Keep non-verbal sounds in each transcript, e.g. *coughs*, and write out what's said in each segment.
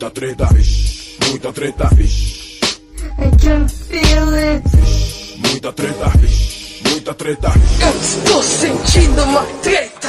Muita treta, vixe, muita treta, vixe. I can feel it. Muita treta, vixe, muita treta. Eu estou sentindo uma treta.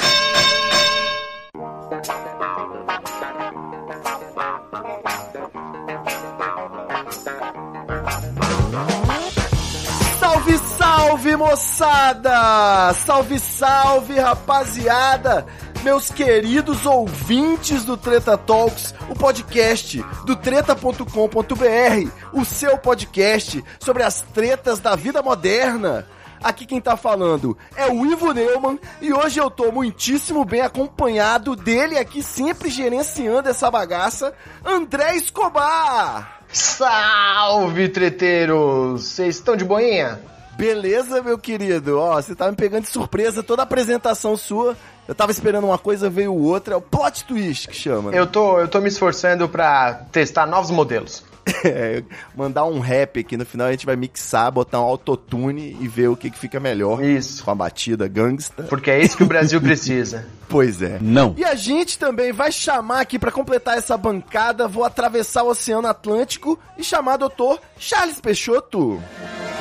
Salve, salve, moçada! Salve, salve, rapaziada! Meus queridos ouvintes do Treta Talks, o podcast do treta.com.br, o seu podcast sobre as tretas da vida moderna. Aqui quem tá falando é o Ivo Neumann e hoje eu tô muitíssimo bem acompanhado dele aqui, sempre gerenciando essa bagaça, André Escobar! Salve, treteiros! Vocês estão de boinha? Beleza, meu querido? Ó, você tá me pegando de surpresa toda a apresentação sua. Eu tava esperando uma coisa, veio outra. É o plot twist que chama. né? Eu tô, eu tô me esforçando pra testar novos modelos. *laughs* É, mandar um rap aqui no final, a gente vai mixar, botar um autotune e ver o que, que fica melhor. Isso. Com a batida gangsta. Porque é isso que o Brasil precisa. *laughs* Pois é. Não. E a gente também vai chamar aqui pra completar essa bancada, vou atravessar o Oceano Atlântico e chamar doutor Charles Peixoto.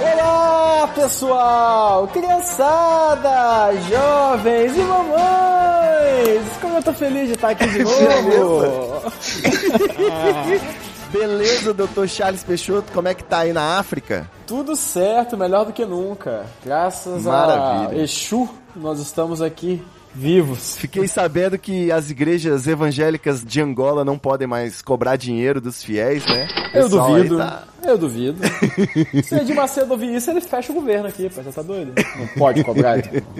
Olá, pessoal! Criançada, jovens e mamães! Como eu tô feliz de estar aqui de *laughs* novo! Beleza, doutor Charles Peixoto, como é que tá aí na África? Tudo certo, melhor do que nunca. Graças Maravilha. a Exu, nós estamos aqui vivos. Fiquei sabendo que as igrejas evangélicas de Angola não podem mais cobrar dinheiro dos fiéis, né? Eu duvido. tá- Eu duvido. *laughs* Se Edir Macedo ouvir isso, ele fecha o governo aqui, pô. Você tá doido? Não pode cobrar.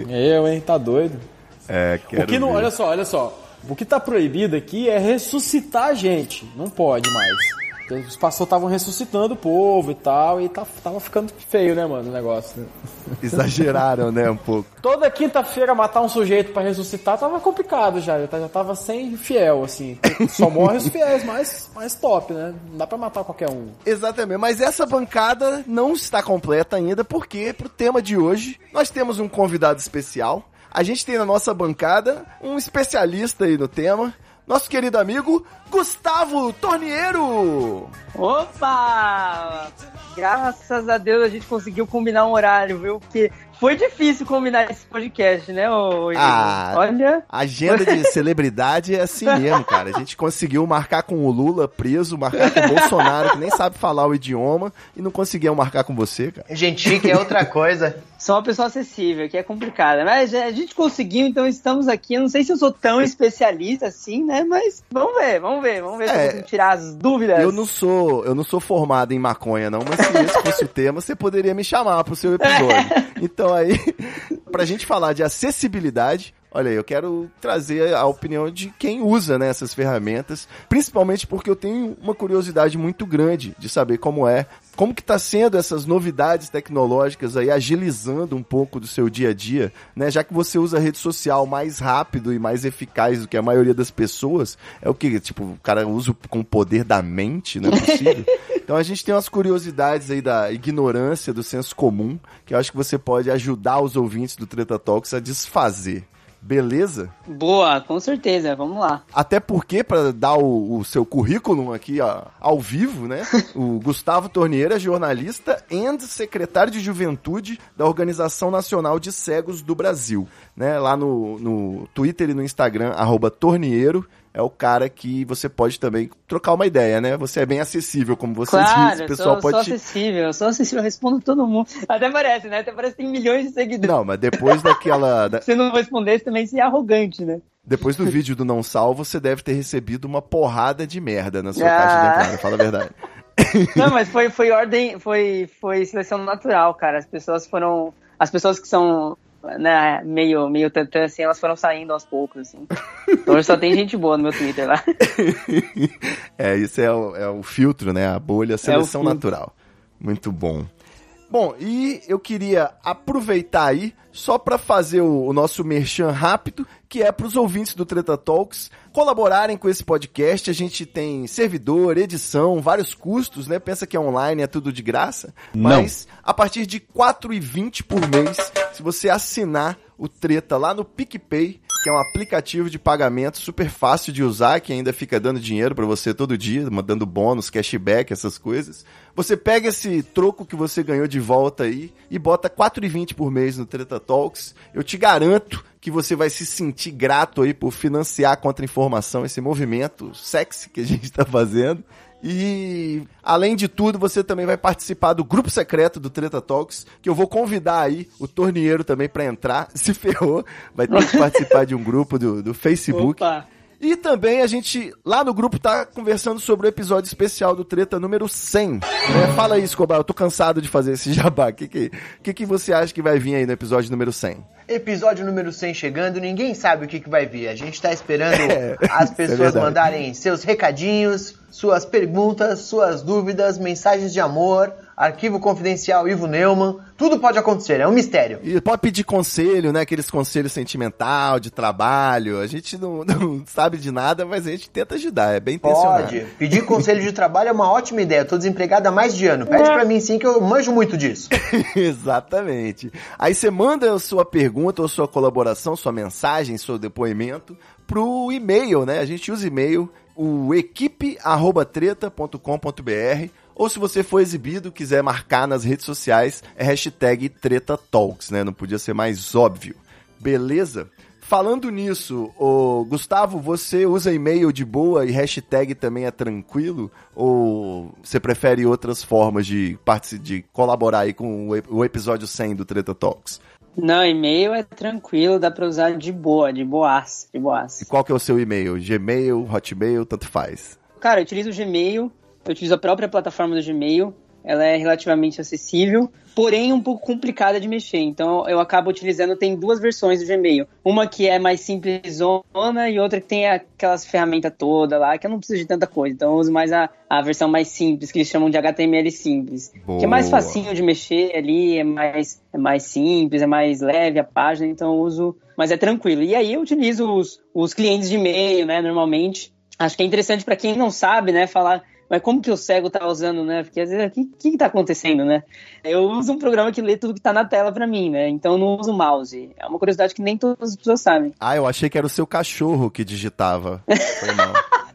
Eu, hein? Tá doido. É, quero O que não, ver. olha só, olha só. O que tá proibido aqui é ressuscitar a gente. Não pode mais. Os pastores estavam ressuscitando o povo e tal, e tá, tava ficando feio, né, mano, o negócio. Exageraram, né, um pouco. Toda quinta-feira matar um sujeito pra ressuscitar tava complicado já, já tá- já tava sem fiel, assim. Só morre os fiéis mais, mais top, né? Não dá pra matar qualquer um. Exatamente, mas essa bancada não está completa ainda, porque pro tema de hoje nós temos um convidado especial. A gente tem na nossa bancada um especialista aí no tema, nosso querido amigo Gustavo Torniero. Opa! Graças a Deus a gente conseguiu combinar um horário, viu? Porque foi difícil combinar esse podcast, né? ô Igor? Ah, Olha. A agenda de celebridade é assim mesmo, cara. A gente conseguiu marcar com o Lula preso, marcar com o Bolsonaro, que nem sabe falar o idioma, e não conseguiam marcar com você, cara. Gente chique é outra coisa. *laughs* Sou uma pessoa acessível, que é complicada. Mas a gente conseguiu, então estamos aqui. Eu não sei se eu sou tão especialista assim, né? Mas vamos ver, vamos ver, vamos ver se É. eu consigo tirar as dúvidas. Eu não sou, eu não sou formado em maconha, não, mas se esse fosse o tema, você poderia me chamar pro seu episódio. *laughs* Então aí, *laughs* pra gente falar de acessibilidade, olha eu quero trazer a opinião de quem usa né, essas ferramentas, principalmente porque eu tenho uma curiosidade muito grande de saber como é, como que tá sendo essas novidades tecnológicas aí, agilizando um pouco do seu dia a dia, né? Já que você usa rede social mais rápido e mais eficaz do que a maioria das pessoas, é o que, tipo, o cara usa com o poder da mente, não é possível? *laughs* Então a gente tem umas curiosidades aí da ignorância, do senso comum, que eu acho que você pode ajudar os ouvintes do Treta Talks a desfazer. Beleza? Boa, com certeza, vamos lá. Até porque, para dar o, o seu currículo aqui ó, ao vivo, né? O Gustavo Torneira é jornalista e secretário de juventude da Organização Nacional de Cegos do Brasil. Né? Lá no, no Twitter e no Instagram, arroba Torneiro, é o cara que você pode também trocar uma ideia, né? Você é bem acessível, como você Claro, diz. O eu pessoal sou, pode sou te... acessível, eu sou acessível, eu respondo todo mundo. Até parece, né? Até parece que tem milhões de seguidores. Não, mas depois daquela. *laughs* da- Se não respondesse também, você é arrogante, né? Depois do vídeo do Não Salvo, você deve ter recebido uma porrada de merda na sua Ah. caixa de entrada, fala a verdade. *laughs* Não, mas foi, foi ordem, foi, foi seleção natural, cara. As pessoas foram. As pessoas que são né, meio, meio tantã, assim, elas foram saindo aos poucos, assim. Então hoje só tem gente boa no meu Twitter lá. *laughs* é, isso é o, é o filtro, né? A bolha, a seleção filtro. natural. Muito bom. Bom, e eu queria aproveitar aí só para fazer o, o nosso merchan rápido, que é para os ouvintes do Treta Talks colaborarem com esse podcast. A gente tem servidor, edição, vários custos, né? Pensa que é online, é tudo de graça. Não. Mas a partir de R$ 4,20 por mês, se você assinar o Treta lá no PicPay, que é um aplicativo de pagamento super fácil de usar, que ainda fica dando dinheiro pra você todo dia, mandando bônus, cashback, essas coisas. Você pega esse troco que você ganhou de volta aí e bota 4,20 por mês no Treta Talks. Eu te garanto que você vai se sentir grato aí por financiar contra informação esse movimento sexy que a gente tá fazendo. E além de tudo, você também vai participar do grupo secreto do Treta Talks, que eu vou convidar aí o torneiro também pra entrar. *laughs* Se ferrou, vai ter que participar de um grupo do, do Facebook. Opa. E também a gente, lá no grupo, tá conversando sobre o episódio especial do Treta número 100. né? Fala aí, Escobar, eu tô cansado de fazer esse jabá. O que que, que que você acha que vai vir aí no episódio número 100? Episódio número 100 chegando, ninguém sabe o que, que vai vir. A gente tá esperando *laughs* É, as é pessoas verdade. mandarem seus recadinhos, suas perguntas, suas dúvidas, mensagens de amor, arquivo confidencial Ivo Neumann. Tudo pode acontecer, é um mistério. E pode pedir conselho, né? Aqueles conselhos sentimental, de trabalho. A gente não, *laughs* não sabe de nada, mas a gente tenta ajudar. É bem intencionado. Pode. Pedir conselho de trabalho é uma ótima ideia. Eu tô desempregado há mais de ano. Pede pra mim sim que eu manjo muito disso. *laughs* Exatamente. Aí você manda a sua pergunta ou sua colaboração, sua mensagem, seu depoimento pro e-mail, né? A gente usa e-mail, o equipe@treta.com.br ou se você for exibido, quiser marcar nas redes sociais, é hashtag TretaTalks, né? Não podia ser mais óbvio. Beleza? Falando nisso, ô, Gustavo, você usa e-mail de boa e hashtag também é tranquilo? Ou você prefere outras formas de, de colaborar aí com o, ep- o episódio 100 do Treta Talks? Não, e-mail é tranquilo, dá pra usar de boa, de boas, de E boas. qual que é o seu e-mail? Gmail, Hotmail, tanto faz. Cara, eu utilizo o Gmail, eu utilizo a própria plataforma do Gmail, ela é relativamente acessível, porém um pouco complicada de mexer. Então eu acabo utilizando, tem duas versões do Gmail. Uma que é mais simplesona e outra que tem aquelas ferramentas todas lá, que eu não preciso de tanta coisa. Então eu uso mais a, a versão mais simples, que eles chamam de HTML simples. Que é mais Boa. facinho de mexer ali, é mais, é mais simples, é mais leve a página, então eu uso, mas é tranquilo. E aí eu utilizo os, os clientes de e-mail, né, normalmente. Acho que é interessante para quem não sabe, né, falar, mas como que o cego tá usando, né? Porque às vezes, o que, que tá acontecendo, né? Eu uso um programa que lê tudo que tá na tela para mim, né? Então eu não uso mouse. É uma curiosidade que nem todas as pessoas sabem. Ah, eu achei que era o seu cachorro que digitava. Foi mal. *laughs*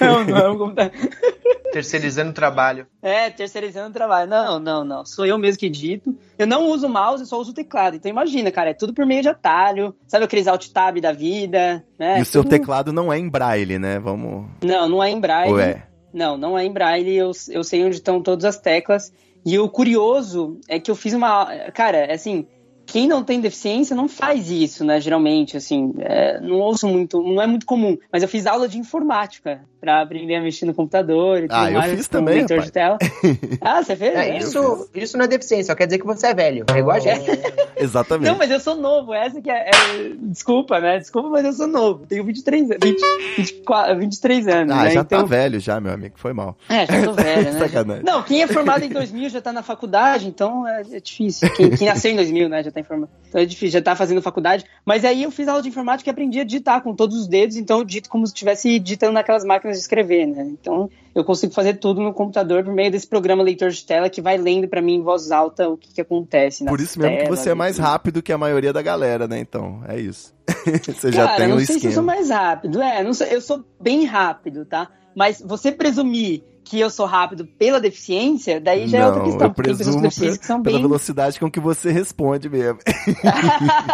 Não, não é um computador. *laughs* Terceirizando o trabalho. É, terceirizando o trabalho. Não, não, não. Sou eu mesmo que digito. Eu não uso mouse, eu só uso teclado. Então imagina, cara, é tudo por meio de atalho. Sabe aqueles alt tab da vida, né? e o seu Tudo- teclado não é em braille, né? Vamos. Não, não é em braille. Ou é? Não, não é em braille. Eu, eu sei onde estão todas as teclas. E o curioso é que eu fiz uma. Cara, assim, quem não tem deficiência não faz isso, né? Geralmente, assim, é, não ouço muito, não é muito comum. Mas eu fiz aula de informática pra aprender a mexer no computador e tudo Ah, eu mais, fiz também, leitor de tela. *laughs* Ah, você fez? É, É, isso, isso não é deficiência, só quer dizer que você é velho. É igual a gente. *laughs* Exatamente. Não, mas eu sou novo. Essa que é, é- Desculpa, né? Desculpa, mas eu sou novo. Tenho 23, anos- 20, 24, 23 anos. Ah, né? já então, tá velho já, meu amigo. Foi mal. É, já tô velho, *laughs* né? Sacanagem. Não, quem é formado em 2000 já tá na faculdade, então é, é difícil. Quem, quem nasceu em 2000, né, já tá informado. Então é difícil, já tá fazendo faculdade. Mas aí eu fiz aula de informática e aprendi a digitar com todos os dedos, então eu digito como se estivesse digitando naquelas máquinas de escrever, né? Então eu consigo fazer tudo no computador por meio desse programa leitor de tela que vai lendo pra mim em voz alta o que, que acontece Por isso mesmo que telas você é mais tudo. rápido que a maioria da galera, né? Então, é isso. *laughs* você já Cara, tem não um sei se eu sou esquema. mais rápido. É, não sei, eu sou bem rápido, tá? Mas você presumir que eu sou rápido pela deficiência, daí já é outra Não, questão. eu porque tem pessoas presumo que são pela bem. velocidade com que você responde mesmo. *laughs* *laughs*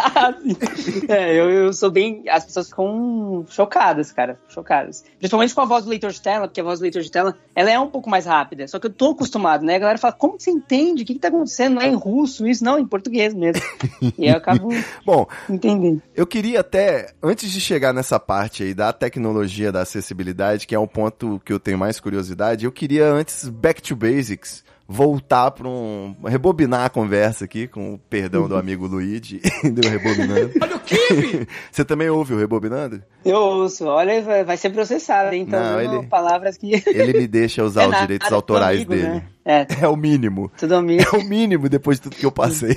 é, eu, eu sou bem. As pessoas ficam chocadas, cara. Chocadas. Principalmente com a voz do leitor de tela, porque a voz do leitor de tela ela é um pouco mais rápida. Só que eu tô acostumado, né? A galera fala, como você entende? O que, que tá acontecendo? Não é em russo isso? Não, em português mesmo. e eu acabo *laughs* Bom, entendendo. eu queria até, antes de chegar nessa parte aí da tecnologia, da acessibilidade, que é um ponto que eu tenho mais curiosidade, eu queria antes, back to basics, voltar para um. rebobinar a conversa aqui, com o perdão do amigo Luigi, *laughs* do Rebobinando. Olha o Kibe! *laughs* Você também ouve o Rebobinando? Eu ouço, olha, vai- ser processado? Então, Não, ele- palavras que. *laughs* Ele me deixa usar É os nada, direitos autorais amigo, dele. né? É, É o mínimo. tudo amigo. É o mínimo depois de tudo que eu passei.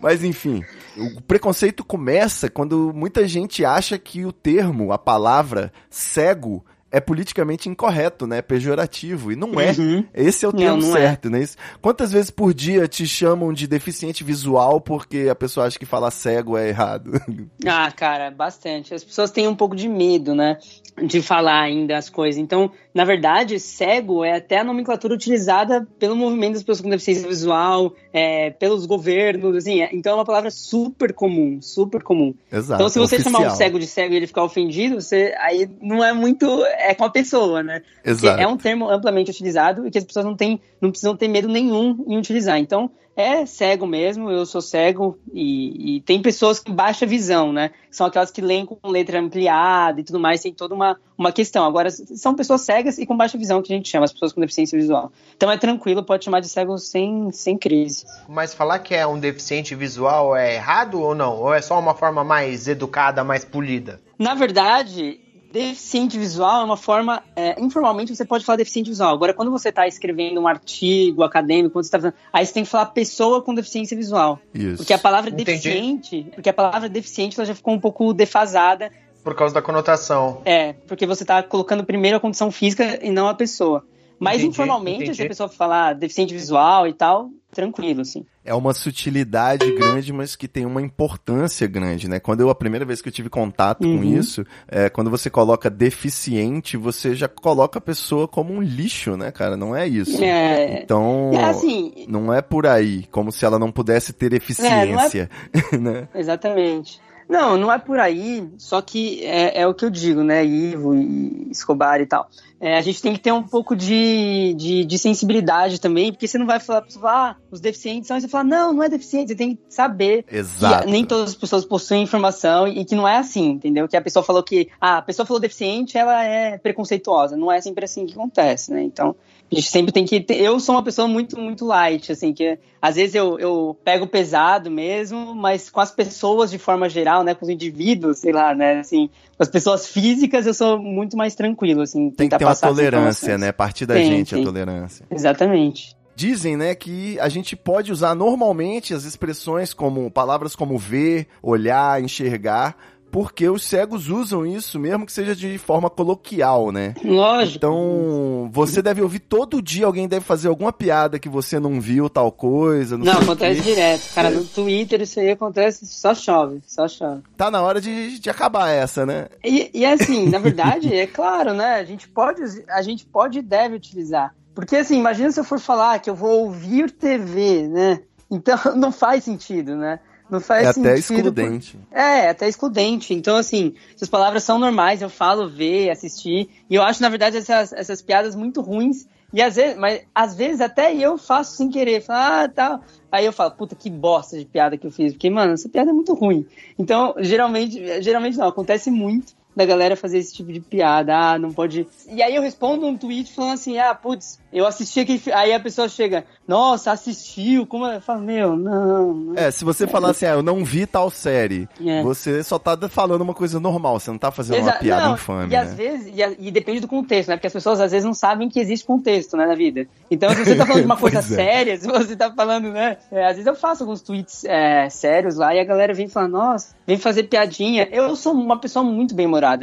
Mas enfim, o preconceito começa quando muita gente acha que o termo, a palavra cego, é politicamente incorreto, né? Pejorativo. E não é. Uhum. Esse é o Não, termo não é. certo, né? Isso- Quantas vezes por dia te chamam de deficiente visual porque a pessoa acha que falar cego é errado? *laughs* Ah, cara, bastante. As pessoas têm um pouco de medo, né? De falar ainda as coisas. Então, na verdade, cego é até a nomenclatura utilizada pelo movimento das pessoas com deficiência visual, é, pelos governos, assim. é- Então é uma palavra super comum, super comum. Exato. Então, se você oficial. chamar um cego de cego e ele ficar ofendido, você aí não é muito. É com a pessoa, né? Porque Exato. é um termo amplamente utilizado e que as pessoas não, têm, não precisam ter medo nenhum em utilizar. Então, é cego mesmo, eu sou cego e, e tem pessoas com baixa visão, né? São aquelas que leem com letra ampliada e tudo mais, tem toda uma, uma questão. Agora, são pessoas cegas e com baixa visão que a gente chama, as pessoas com deficiência visual. Então é tranquilo, pode chamar de cego sem, sem crise. Mas falar que é um deficiente visual é errado ou não? Ou é só uma forma mais educada, mais polida? Na verdade, deficiente visual é uma forma. é, informalmente você pode falar deficiente visual. Agora, quando você está escrevendo um artigo acadêmico, quando você tá fazendo, aí você tem que falar pessoa com deficiência visual. Isso. Porque a palavra Entendi. deficiente. Porque a palavra deficiente ela já ficou um pouco defasada. Por causa da conotação. É, porque você está colocando primeiro a condição física e não a pessoa. Mas Entendi, informalmente, entendi. se a pessoa falar deficiente visual e tal, tranquilo, assim. É uma sutilidade grande, mas que tem uma importância grande, né? Quando eu, a primeira vez que eu tive contato com Uhum. isso, é, quando você coloca deficiente, você já coloca a pessoa como um lixo, né, cara? Não é isso. É, Então, é assim, não é por aí, como se ela não pudesse ter eficiência, *laughs* né? Exatamente. Não, não é por aí, só que é, é o que eu digo, né, Ivo e Escobar e tal. É, a gente tem que ter um pouco de, de, de sensibilidade também, porque você não vai falar, ah, os deficientes são, e você fala, não, não é deficiente, você tem que saber Exato. que nem todas as pessoas possuem informação e que não é assim, entendeu? Que a pessoa falou que, ah, a pessoa falou deficiente, ela é preconceituosa, não é sempre assim que acontece, né? Então, a gente sempre tem que ter, eu sou uma pessoa muito, muito light, assim, que às vezes eu, eu pego pesado mesmo, mas com as pessoas de forma geral, né, com os indivíduos, sei lá, né, assim, com as pessoas físicas eu sou muito mais tranquilo, assim. Tem que ter uma tolerância, né? Partir da Tem, gente a tem. tolerância. Exatamente. Dizem, né, que a gente pode usar normalmente as expressões como palavras como ver, olhar, enxergar, porque os cegos usam isso, mesmo que seja de forma coloquial, né? Lógico. Então, você deve ouvir todo dia, alguém deve fazer alguma piada que você não viu tal coisa. Não, Não, acontece direto. Cara, no Twitter isso aí acontece, só chove, só chove. Tá na hora de, de acabar essa, né? E, e assim, na verdade, é claro, né? A gente pode, a gente pode e deve utilizar. Porque assim, imagina se eu for falar que eu vou ouvir TV, né? Então *laughs* não faz sentido, né? Não faz É até sentido. excludente. por- É, é até excludente. Então, assim, essas palavras são normais, eu falo ver, assistir. E eu acho, na verdade, essas, essas piadas muito ruins. E às vezes, mas às vezes até eu faço sem querer. Falo, ah, tal. Aí eu falo, puta, que bosta de piada que eu fiz. Porque, mano, essa piada é muito ruim. Então, geralmente, geralmente não, acontece muito da galera fazer esse tipo de piada. Ah, não pode. E aí eu respondo um tweet falando assim, ah, putz, eu assisti aquele. fi-" Aí a pessoa chega, nossa, assistiu, como é? Eu falo, meu, não. não. É, se você falar assim, ah, eu não vi tal série, É. você só tá falando uma coisa normal, você não tá fazendo uma Exa- piada não, infame, E às né? vezes, e, a- e depende do contexto, né? Porque as pessoas às vezes não sabem que existe contexto, né, na vida. Então, se você tá falando de uma *laughs* coisa é. séria, se você tá falando, né? é, às vezes eu faço alguns tweets é, sérios lá e a galera vem falar, nossa, vem fazer piadinha. Eu sou uma pessoa muito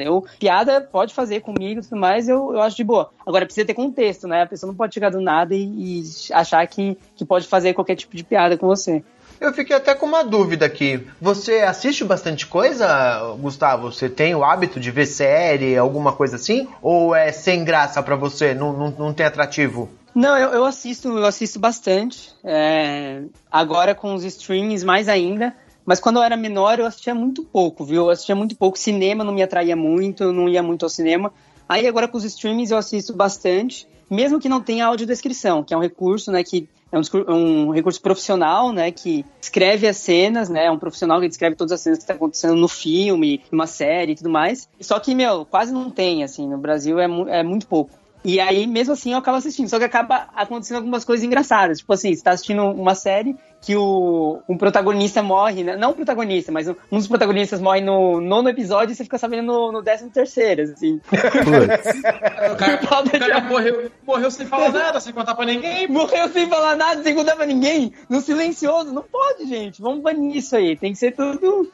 Eu, piada pode fazer comigo e tudo mais, eu, eu acho de boa. Agora precisa ter contexto, né? A pessoa não pode chegar do nada e, e achar que, que pode fazer qualquer tipo de piada com você. Eu fiquei até com uma dúvida aqui. Você assiste bastante coisa, Gustavo? Você tem o hábito de ver série, alguma coisa assim? Ou é sem graça pra você? Não, não, não tem atrativo? Não, eu, eu assisto, eu assisto bastante. É, agora com os streams mais ainda. Mas quando eu era menor, eu assistia muito pouco, viu? Eu assistia muito pouco. Cinema não me atraía muito, eu não ia muito ao cinema. Aí agora com os streams eu assisto bastante, mesmo que não tenha audiodescrição, que é um recurso, né, que é um, um recurso profissional, né, que escreve as cenas, né, é um profissional que descreve todas as cenas que estão acontecendo no filme, numa série e tudo mais. Só que, meu, quase não tem, assim, no Brasil é, mu- é muito pouco. E aí, mesmo assim, eu acabo assistindo. Só que acaba acontecendo algumas coisas engraçadas. Tipo assim, você tá assistindo uma série que o um protagonista morre, né? não o protagonista, mas um um dos protagonistas morre no nono episódio e você fica sabendo no, no décimo terceiro, assim. O cara, *laughs* o cara morreu, morreu sem falar nada, sem contar pra ninguém. Morreu sem falar nada, sem contar pra ninguém, no silencioso. Não pode, gente. Vamos banir isso aí. Tem que ser tudo.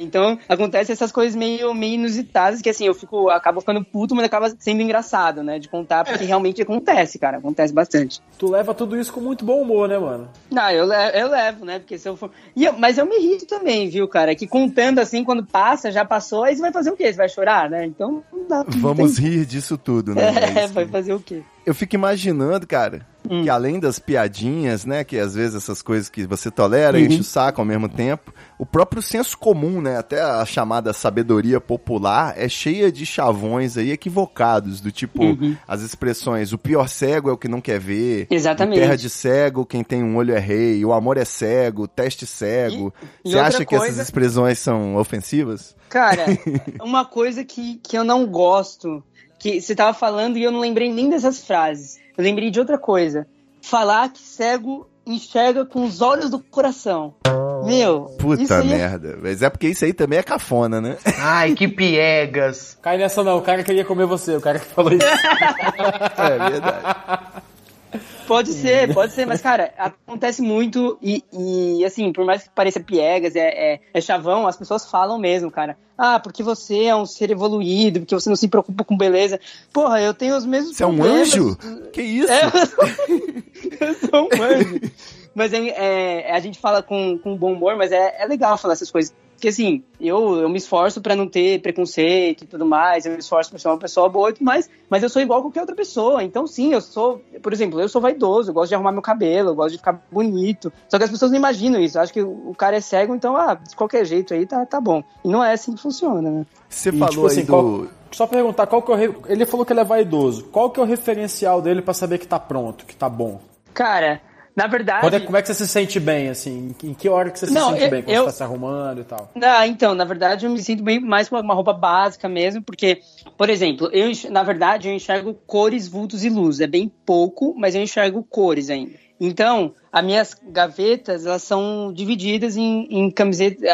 Então, acontece essas coisas meio, meio inusitadas, que assim, eu fico, acabo ficando puto, mas acaba sendo engraçado, né? De contar, porque realmente acontece, cara. Acontece bastante. Tu leva tudo isso com muito bom humor, né, mano? Não, eu, le- eu levo, né? Porque se eu for. E eu- mas eu me irrito também, viu, cara? Que contando assim, quando passa, já passou, aí você vai fazer o quê? Você vai chorar, né? Então não dá. não Vamos tem- rir disso tudo, né? *laughs* É, isso. vai fazer o quê? Eu fico imaginando, cara, Hum. que além das piadinhas, né, que às vezes essas coisas que você tolera e Uhum. enche o saco ao mesmo tempo, o próprio senso comum, né, até a chamada sabedoria popular é cheia de chavões aí equivocados, do tipo, Uhum. as expressões, o pior cego é o que não quer ver, Exatamente. terra de cego, quem tem um olho é rei, o amor é cego, teste cego. E- Você acha que essas expressões são ofensivas? Cara, *laughs* uma coisa que, que eu não gosto, que você tava falando e eu não lembrei nem dessas frases. Eu lembrei de outra coisa. Falar que cego enxerga com os olhos do coração. Meu, isso Puta aí é- merda. Mas é porque isso aí também é cafona, né? Ai, que piegas. Cai nessa não, o cara queria comer você, o cara que falou isso. *laughs* é verdade. Pode ser, pode ser, mas, cara, acontece muito e, e, assim, por mais que pareça piegas, é, é, é chavão, as pessoas falam mesmo, cara. Ah, porque você é um ser evoluído, porque você não se preocupa com beleza. Porra, eu tenho os mesmos Você é um problemas. anjo? Que isso? É, eu sou, *laughs* eu sou um anjo. Mas é, é, a gente fala com, com bom humor, mas é, é legal falar essas coisas. Porque assim, eu, eu me esforço pra não ter preconceito e tudo mais, eu me esforço pra ser uma pessoa boa e tudo mais, mas eu sou igual a qualquer outra pessoa. Então, sim, eu sou, por exemplo, eu sou vaidoso, eu gosto de arrumar meu cabelo, eu gosto de ficar bonito. Só que as pessoas não imaginam isso. Acho que o cara é cego, então, ah, de qualquer jeito aí tá, tá bom. E não é assim que funciona, né? Você E, falou tipo assim, aí do. qual- só perguntar, qual que é o re- ele falou que ele é vaidoso. Qual que é o referencial dele pra saber que tá pronto, que tá bom? Cara, na verdade. Quando é- como é que você se sente bem, assim? Em que hora que você se Não, sente eu- bem? Quando eu- você tá se arrumando e tal? Ah, então, na verdade, eu me sinto bem mais com uma roupa básica mesmo, porque, por exemplo, eu, na verdade, eu enxergo cores, vultos e luz. É bem pouco, mas eu enxergo cores ainda. Então, as minhas gavetas, elas são divididas em, em camisetas.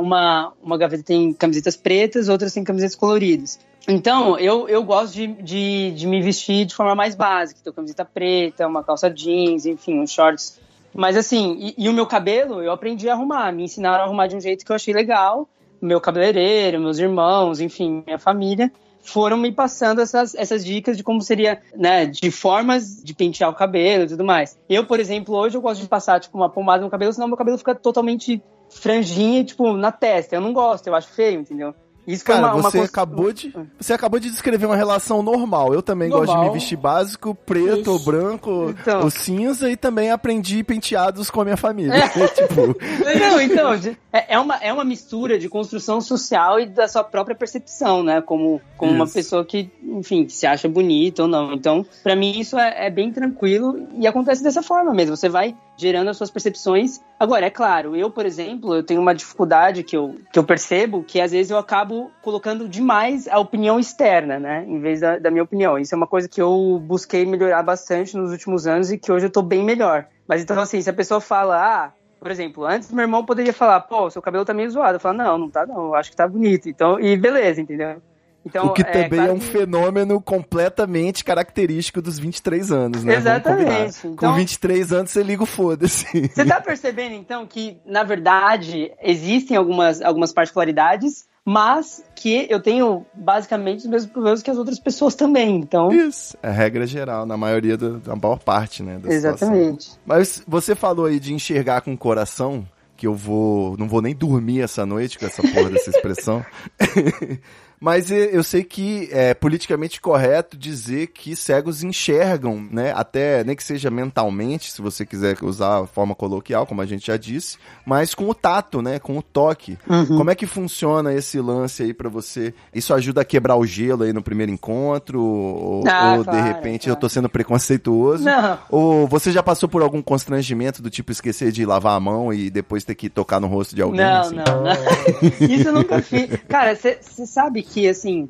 Uma, uma gaveta tem camisetas pretas, outras tem camisetas coloridas. Então, eu, eu gosto de, de, de me vestir de forma mais básica. Então, camiseta preta, uma calça jeans, enfim, uns shorts mas assim, e, e o meu cabelo, eu aprendi a arrumar. Me ensinaram a arrumar de um jeito que eu achei legal. Meu cabeleireiro, meus irmãos, enfim, minha família foram me passando essas, essas dicas de como seria, né, de formas de pentear o cabelo e tudo mais. Eu, por exemplo, hoje eu gosto de passar, tipo, uma pomada no cabelo, senão meu cabelo fica totalmente franjinha, tipo, na testa. Eu não gosto, eu acho feio, entendeu? Isso Cara, uma, uma você acabou de. Você acabou de descrever uma relação normal. Eu também gosto de Normal. me vestir básico, preto ou branco, Então. ou cinza, e também aprendi penteados com a minha família. *laughs* tipo, Não, então, de- é, é uma, é uma mistura de construção social e da sua própria percepção, né? Como, como uma pessoa que, enfim, que se acha bonita ou não. Então, pra mim, isso é, é bem tranquilo e acontece dessa forma mesmo. Você vai gerando as suas percepções. Agora, é claro, eu, por exemplo, eu tenho uma dificuldade que eu, que eu percebo que às vezes eu acabo colocando demais a opinião externa, né? Em vez da, da minha opinião. Isso é uma coisa que eu busquei melhorar bastante nos últimos anos e que hoje eu tô bem melhor. Mas então, assim, se a pessoa fala, ah, por exemplo, antes meu irmão poderia falar, pô, seu cabelo tá meio zoado. Eu falo, não, não tá não, eu acho que tá bonito. Então, e beleza, entendeu? Então, o que também claro é um que- fenômeno completamente característico dos 23 anos, né? Exatamente. Então- Com 23 anos você liga o foda-se. Você tá percebendo, então, que, na verdade, existem algumas, algumas particularidades, mas que eu tenho basicamente os mesmos problemas que as outras pessoas também. Então, Isso. É regra geral, na maioria da, da maior parte, né? Da situação. exatamente. Mas você falou aí de enxergar com o coração, que eu vou. Não vou nem dormir essa noite com essa porra dessa expressão. *laughs* Mas eu sei que é politicamente correto dizer que cegos enxergam, né? Até nem que seja mentalmente, se você quiser usar a forma coloquial, como a gente já disse, mas com o tato, né? Com o toque. Como é que funciona esse lance aí pra você? Isso ajuda a quebrar o gelo aí no primeiro encontro? Ou, Ah, ou, de claro, repente eu claro. tô sendo preconceituoso? Não. Ou você já passou por algum constrangimento do tipo esquecer de lavar a mão e depois ter que tocar no rosto de alguém? Não, assim? não, não. *laughs* Isso eu nunca fiz. Cara, você sabe que, assim,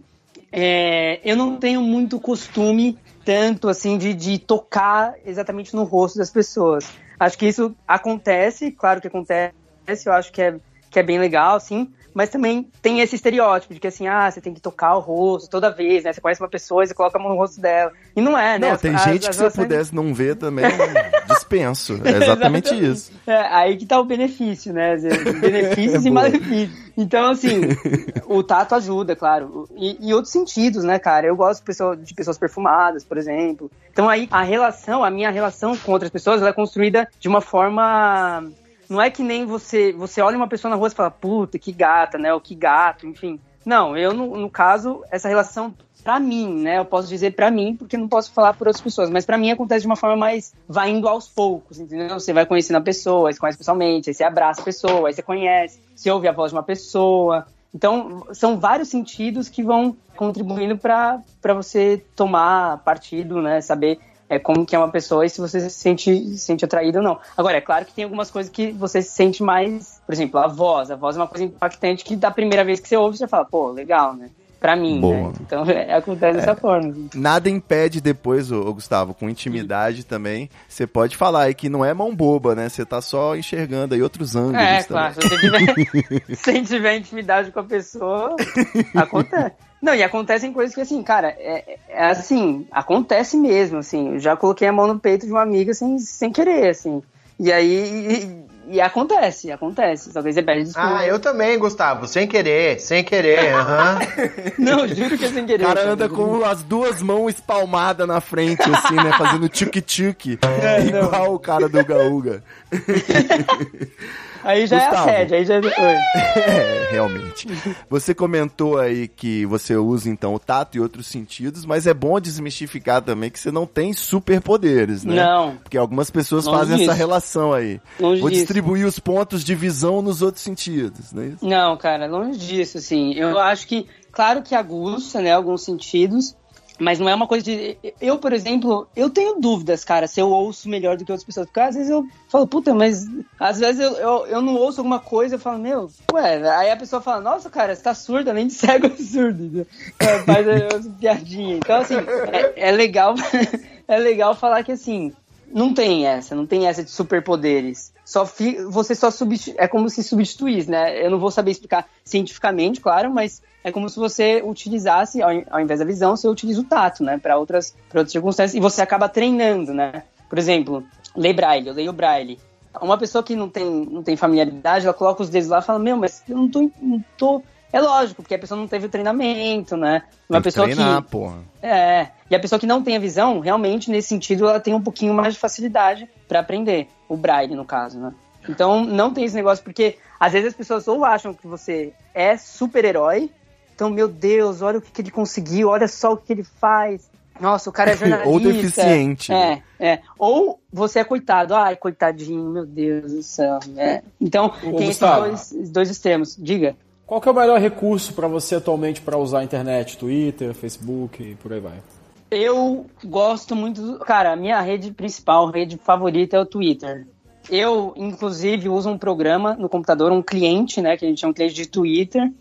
é, eu não tenho muito costume tanto, assim, de, de tocar exatamente no rosto das pessoas. Acho que isso acontece, claro que acontece, eu acho que é, que é bem legal, assim, mas também tem esse estereótipo de que assim, ah, você tem que tocar o rosto toda vez, né? Você conhece uma pessoa e você coloca a mão no rosto dela. E não é, né? Não, As- tem as- gente as que se eu pudesse não ver também, *laughs* dispenso. É *laughs* exatamente isso. É, aí que tá o benefício, né? *laughs* Benefícios É e malefícios. Então, assim, o tato ajuda, claro. E, e outros sentidos, né, cara? Eu gosto de, pessoa- de pessoas perfumadas, por exemplo. Então aí a relação, a minha relação com outras pessoas, ela é construída de uma forma. Não é que nem você, você olha uma pessoa na rua e fala, puta, que gata, né? Ou que gato, enfim. Não, eu, no, no caso, essa relação, pra mim, né? Eu posso dizer pra mim, porque não posso falar por outras pessoas, mas pra mim acontece de uma forma mais. vai indo aos poucos, entendeu? Você vai conhecendo a pessoa, aí você conhece pessoalmente, aí você abraça a pessoa, aí você conhece, você ouve a voz de uma pessoa. Então, são vários sentidos que vão contribuindo pra você tomar partido, né? Saber é, como que é uma pessoa e se você se sente, se sente atraído ou não. Agora, é claro que tem algumas coisas que você se sente mais, por exemplo, a voz. A voz é uma coisa impactante que da primeira vez que você ouve, você fala, pô, legal, né? Pra mim, né? Então, *laughs* é, acontece dessa forma. Nada impede depois, ô, Gustavo, com intimidade também, você pode falar aí que não é mão boba, né? Você tá só enxergando aí outros ângulos É, também. claro. Se você tiver, *laughs* se tiver intimidade com a pessoa, *laughs* acontece. Não, e acontecem coisas que, assim, cara, é, é assim, acontece mesmo, assim. Eu já coloquei a mão no peito de uma amiga sem, sem querer, assim. E aí, e, e acontece, acontece. Aí você pede desculpa. Ah, eu também, Gustavo. Sem querer, sem querer. aham. *laughs* Não, juro que é sem querer. O cara anda com as duas mãos espalmadas na frente, assim, né? Fazendo tchuk-tchuk. É, não. igual o cara do Gaúga. *laughs* Aí já Gustavo. é assédio, aí já é... *laughs* É, realmente. Você comentou aí que você usa, então, o tato e outros sentidos, mas é bom desmistificar também que você não tem superpoderes, né? Não. Porque algumas pessoas Longe fazem essa disso. relação aí. Longe Vou disso. distribuir os pontos de visão nos outros sentidos, não é isso? Não, cara, longe disso, assim. Eu acho que, claro que aguça, né, alguns sentidos, mas não é uma coisa de. Eu, por exemplo, eu tenho dúvidas, cara, se eu ouço melhor do que outras pessoas. Porque às vezes eu falo, puta, mas. Às vezes eu, eu, eu não ouço alguma coisa, eu falo, meu, ué. Aí a pessoa fala, nossa, cara, você tá surdo, além de cego, é surdo. É, faz as piadinhas. Então, assim, é, é legal. *laughs* é legal falar que, assim, não tem essa, não tem essa de superpoderes. Só fi, você só é como se substituísse, né? Eu não vou saber explicar cientificamente, claro, mas é como se você utilizasse, ao, ao invés da visão, você utiliza o tato, né? Para outras, pra outras circunstâncias e você acaba treinando, né? Por exemplo, ler braille, eu leio braille. Uma pessoa que não tem, não tem familiaridade, ela coloca os dedos lá e fala, meu, mas eu não tô, não tô... É lógico, porque a pessoa não teve o treinamento, né? Uma Tem que pessoa treinar, que... porra. É, e a pessoa que não tem a visão, realmente, nesse sentido, ela tem um pouquinho mais de facilidade pra aprender. O braille, no caso, né? Então, não tem esse negócio, porque às vezes as pessoas ou acham que você é super-herói, então, meu Deus, olha o que, que ele conseguiu, olha só o que ele faz. Nossa, o cara é *laughs* jornalista. Ou deficiente. É, é. Ou você é coitado, ai, coitadinho, meu Deus do céu. né? Então, Ô, tem Gustavo. esses dois, dois extremos. Diga. Qual que é o melhor recurso pra você atualmente pra usar a internet? Twitter, Facebook e por aí vai. Eu gosto muito. Cara, a minha rede principal, rede favorita é o Twitter. Eu, inclusive, uso um programa no computador, um cliente, né? Que a gente chama de cliente de Twitter,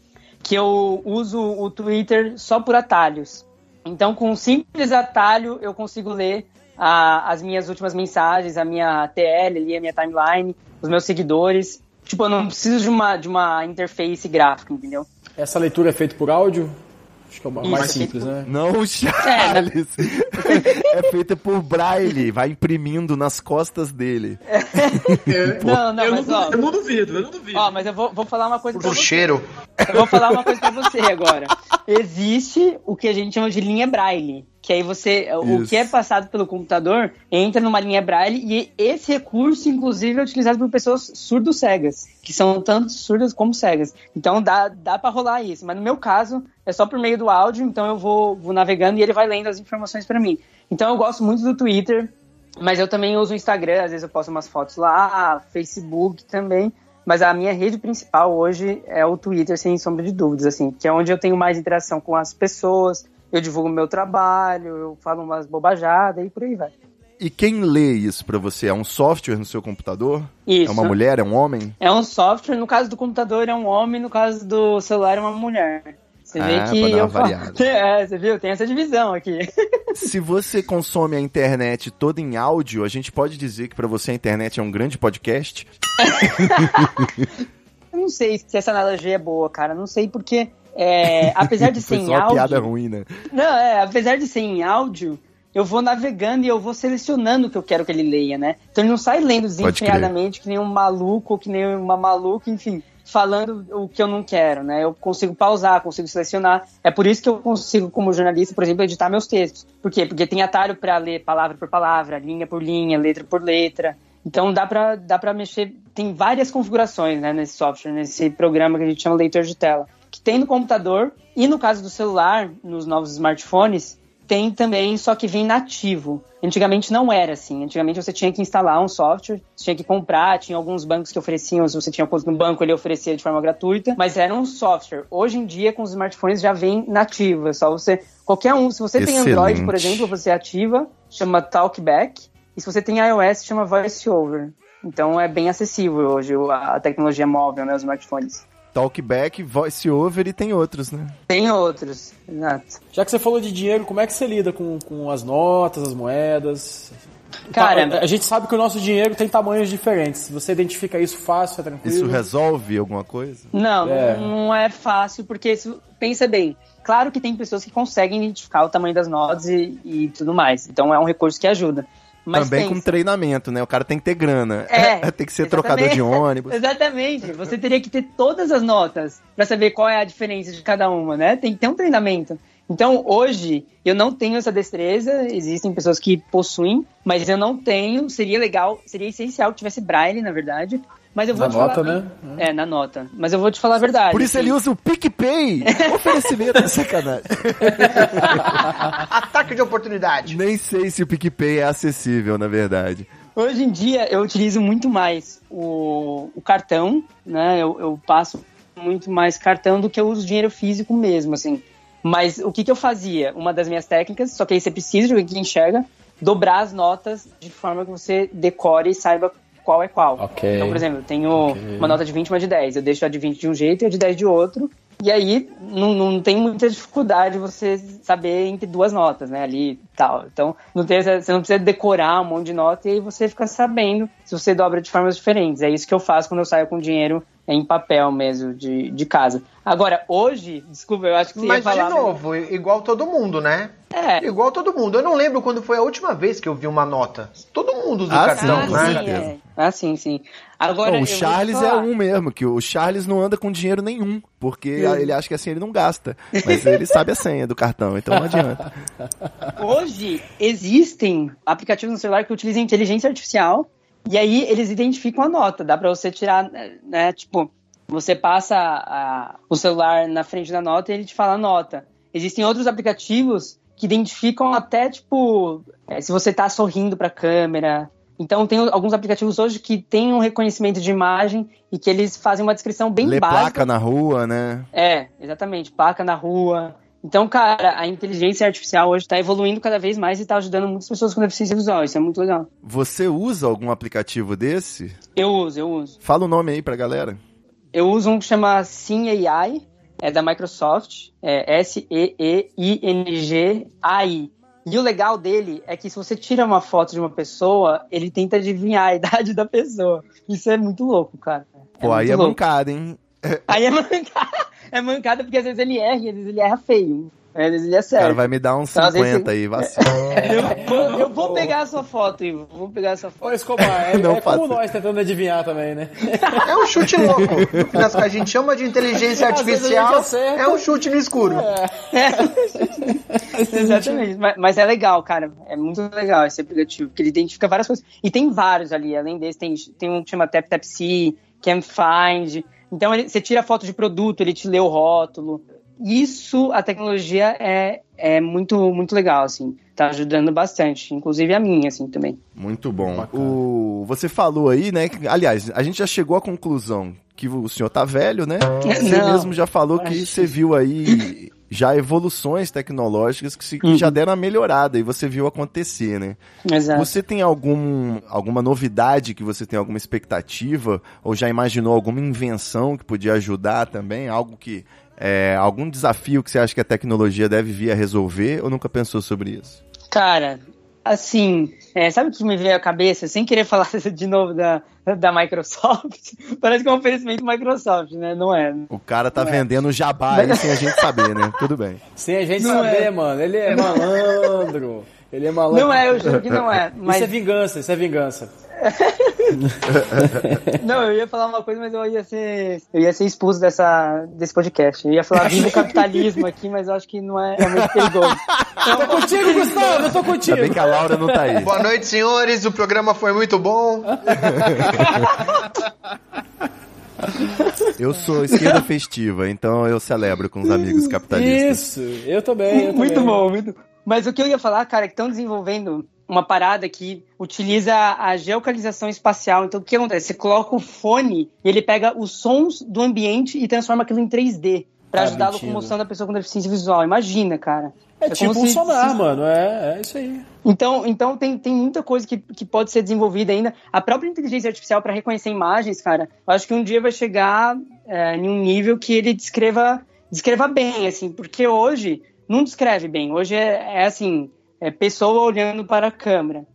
que eu uso o Twitter só por atalhos. Então, com um simples atalho, eu consigo ler a- as minhas últimas mensagens, a minha TL a minha timeline, os meus seguidores. Tipo, eu não preciso de uma, de uma interface gráfica, entendeu? Essa leitura é feita por áudio? Acho que é o Isso, mais é feito simples, né? Não, *laughs* Charles. É, feita por braille. Vai imprimindo nas costas dele. *laughs* Não, não, eu, mas não, ó. eu não duvido, eu não duvido. Ó, mas eu vou, vou falar uma coisa pra Por você. cheiro. Eu vou falar uma coisa pra você agora. Existe o que a gente chama de linha braille. Que aí você. O Isso. que é passado pelo computador entra numa linha braille e esse recurso, inclusive, é utilizado por pessoas surdo-cegas. Que são tanto surdas como cegas. Então dá, dá pra rolar isso. Mas no meu caso, é só por meio do áudio, então eu vou, vou navegando e ele vai lendo as informações pra mim. Então eu gosto muito do Twitter. Mas eu também uso o Instagram, às vezes eu posto umas fotos lá, Facebook também. Mas a minha rede principal hoje é o Twitter, sem sombra de dúvidas, assim, que é onde eu tenho mais interação com as pessoas, eu divulgo meu trabalho, eu falo umas bobajadas e por aí vai. E quem lê isso pra você? É um software no seu computador? Isso. É uma mulher? É um homem? É um software, no caso do computador é um homem, no caso do celular é uma mulher. Você vê Ah, que dar uma eu falo. *laughs* É, você viu? Tem essa divisão aqui. *laughs* Se você consome a internet toda em áudio, a gente pode dizer que pra você a internet é um grande podcast? *laughs* Eu não sei se essa analogia é boa, cara. Não sei porque, é, apesar de *laughs* ser em áudio... piada ruim, né? Não, é, apesar de ser em áudio, eu vou navegando e eu vou selecionando o que eu quero que ele leia, né? Então ele não sai lendo desenfreadamente que nem um maluco, que nem uma maluca, enfim, falando o que eu não quero, né? Eu consigo pausar, consigo selecionar. É por isso que eu consigo, como jornalista, por exemplo, editar meus textos. Por quê? Porque tem atalho para ler palavra por palavra, linha por linha, letra por letra. Então dá pra, dá pra mexer, tem várias configurações né, nesse software, nesse programa que a gente chama leitor de tela. Que tem no computador e no caso do celular, nos novos smartphones, tem também, só que vem nativo. Antigamente não era assim. Antigamente você tinha que instalar um software, você tinha que comprar, tinha alguns bancos que ofereciam, se você tinha conta no banco, ele oferecia de forma gratuita, mas era um software. Hoje em dia, com os smartphones, já vem nativo. É só você. Qualquer um, se você tem Excelente. Android, por exemplo, você ativa, chama Talkback, e se você tem iOS, chama VoiceOver. Então é bem acessível hoje a tecnologia móvel, né, os smartphones. Talkback, voice-over e tem outros, né? Tem outros, exato. Já que você falou de dinheiro, como é que você lida com, com as notas, as moedas? Cara, a gente sabe que o nosso dinheiro tem tamanhos diferentes. Você identifica isso fácil, é tranquilo? Isso resolve alguma coisa? Não, É. não é fácil, porque se- pensa bem, claro que tem pessoas que conseguem identificar o tamanho das notas e, e tudo mais. Então é um recurso que ajuda. Mas Também com treinamento, né? O cara tem que ter grana. É, *laughs* tem que ser trocador de ônibus. Exatamente. Você teria que ter todas as notas para saber qual é a diferença de cada uma, né? Tem que ter um treinamento. Então, hoje, eu não tenho essa destreza, existem pessoas que possuem, mas eu não tenho. Seria legal, seria essencial que tivesse braille, na verdade. Mas eu vou Na te nota, falar... né? É, na nota. Mas eu vou te falar a verdade. Por isso assim. ele usa o PicPay. *laughs* Oferecimento de sacanagem. *laughs* Ataque de oportunidade. Nem sei se o PicPay é acessível, na verdade. Hoje em dia eu utilizo muito mais o, o cartão, né? Eu, eu passo muito mais cartão do que eu uso dinheiro físico mesmo, assim. Mas o que, que eu fazia? Uma das minhas técnicas, só que aí você precisa de alguém que enxerga, dobrar as notas de forma que você decore e saiba qual é qual. Ok. Então, por exemplo, eu tenho Ok. uma nota de 20 e uma de 10. Eu deixo a de 20 de um jeito e a de 10 de outro. E aí não, não tem muita dificuldade você saber entre duas notas, né? Ali tal. Então, não tem, você não precisa decorar um monte de nota e aí você fica sabendo se você dobra de formas diferentes. É isso que eu faço quando eu saio com dinheiro em papel mesmo, de, de casa. Agora, hoje, desculpa, eu acho que você Mas, ia falar... de novo, igual todo mundo, né? É. Igual todo mundo. Eu não lembro quando foi a última vez que eu vi uma nota. Todo mundo usa Ah, cartão, sim, Ah, né? sim, é. Ah, sim, sim. Agora, o Charles é um mesmo, que o Charles não anda com dinheiro nenhum, porque Hum. ele acha que assim ele não gasta. Mas ele sabe a senha do cartão, então não adianta. Hoje existem aplicativos no celular que utilizam inteligência artificial e aí eles identificam a nota. Dá pra você tirar, né? Tipo, você passa a- o celular na frente da nota e ele te fala a nota. Existem outros aplicativos que identificam até, tipo, é, se você tá sorrindo pra câmera. Então tem alguns aplicativos hoje que têm um reconhecimento de imagem e que eles fazem uma descrição bem Lê básica. placa na rua, né? É, exatamente, placa na rua. Então, cara, a inteligência artificial hoje está evoluindo cada vez mais e está ajudando muitas pessoas com deficiência visual. Isso é muito legal. Você usa algum aplicativo desse? Eu uso, eu uso. Fala o nome aí pra galera. Eu uso um que chama Sim AI, é da Microsoft, é S-E-E-I-N-G-A-I. E o legal dele é que se você tira uma foto de uma pessoa, ele tenta adivinhar a idade da pessoa. Isso é muito louco, cara. Pô, aí é louco. mancada, hein? Aí é mancada. É mancada porque às vezes ele erra e às vezes ele erra feio. Às vezes ele O acerta. cara vai me dar uns Então, às vezes 50 aí, vacina. Eu vou, eu vou pegar a sua foto, Ivo. Vou pegar a sua Ô, foto. Escobar, é, *laughs* Não é como nós tentando adivinhar também, né? É um chute louco. Que a gente chama de inteligência *laughs* artificial, é um chute no escuro. *laughs* Exatamente. Mas, mas é legal, cara. É muito legal esse aplicativo, porque ele identifica várias coisas. E tem vários ali. Além desse, tem, tem um que chama Tap Tap Can Find. Então ele- você tira foto de produto, ele te lê o rótulo. Isso, a tecnologia é, é muito, muito legal, assim. Tá ajudando bastante. Inclusive a minha, assim, também. Muito bom. O... Você falou aí, né? que- aliás, a gente já chegou à conclusão que o senhor tá velho, né? *laughs* Você Não. mesmo já falou que você viu aí *laughs* já evoluções tecnológicas que, se- Uhum. já deram uma melhorada e você viu acontecer, né? Exato. Você tem algum, alguma novidade que você tem alguma expectativa? Ou já imaginou alguma invenção que podia ajudar também? Algo que. É, algum desafio que você acha que a tecnologia deve vir a resolver ou nunca pensou sobre isso? Cara, assim, é, sabe o que me veio à cabeça? Sem querer falar *laughs* de novo da, da Microsoft. *laughs* Parece que é um oferecimento Microsoft, né? Não é. O cara tá Não é. vendendo jabá aí sem a gente saber, né? Tudo bem. *laughs* Sem a gente Não saber, é. mano. Ele é malandro. Ele é malandro. Não é, eu juro que não é. Mas, Isso é vingança, isso é vingança. *laughs* não, eu ia falar uma coisa, mas eu ia ser, eu ia ser expulso dessa, desse podcast. Eu ia falar viva o capitalismo aqui, mas eu acho que não é, é muito perigoso. Eu *laughs* tô contigo, Gustavo, eu tô contigo. Ainda bem que a Laura não tá aí. Boa noite, senhores. O programa foi muito bom. Eu sou esquerda festiva, então eu celebro com os amigos capitalistas. Isso, eu também, eu muito também. bom, muito Mas o que eu ia falar, cara, é que estão desenvolvendo uma parada que utiliza a geocalização espacial. Então, o que acontece? Você coloca o fone e ele pega os sons do ambiente e transforma aquilo em 3D para Tá ajudar a locomoção da pessoa com deficiência visual. Imagina, cara. É, tipo como um se- sonar, se- mano. É, é isso aí. Então, então tem, tem muita coisa que, que pode ser desenvolvida ainda. A própria inteligência artificial para reconhecer imagens, cara, eu acho que um dia vai chegar é, em um nível que ele descreva, descreva bem, assim, porque hoje não descreve bem. Hoje é, é assim, é pessoa olhando para a câmera.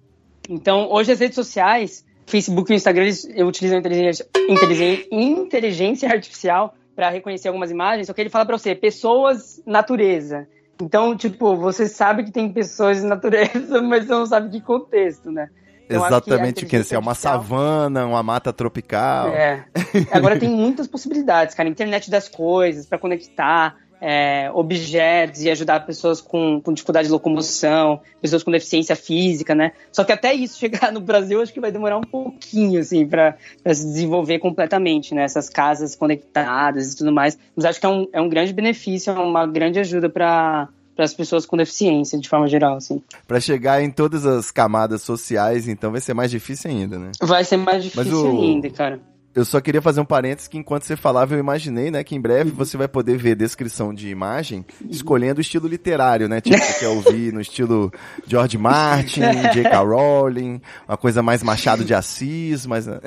Então, hoje as redes sociais, Facebook e Instagram, eles utilizam inteligência, inteligência, inteligência artificial para reconhecer algumas imagens, só que ele fala para você, pessoas, natureza. Então, tipo, você sabe que tem pessoas na natureza, *laughs* mas você não sabe que contexto, né? Então, Exatamente o que? Se é uma savana, uma mata tropical. É. *laughs* Agora tem muitas possibilidades, cara. Internet das coisas, para conectar é, objetos e ajudar pessoas com, com dificuldade de locomoção, pessoas com deficiência física, né? Só que até isso *laughs* chegar no Brasil, acho que vai demorar um pouquinho, assim, para se desenvolver completamente, né? Essas casas conectadas e tudo mais. Mas acho que é um, é um grande benefício, é uma grande ajuda para as pessoas com deficiência, de forma geral, assim. Pra chegar em todas as camadas sociais, então vai ser mais difícil ainda, né? Vai ser mais difícil o- ainda, cara. Eu só queria fazer um parênteses que enquanto você falava, eu imaginei, né, que em breve você vai poder ver descrição de imagem escolhendo o estilo literário, né? Tipo, você quer ouvir no estilo George Martin, J.K. *laughs* Rowling, uma coisa mais Machado de Assis, mas, né?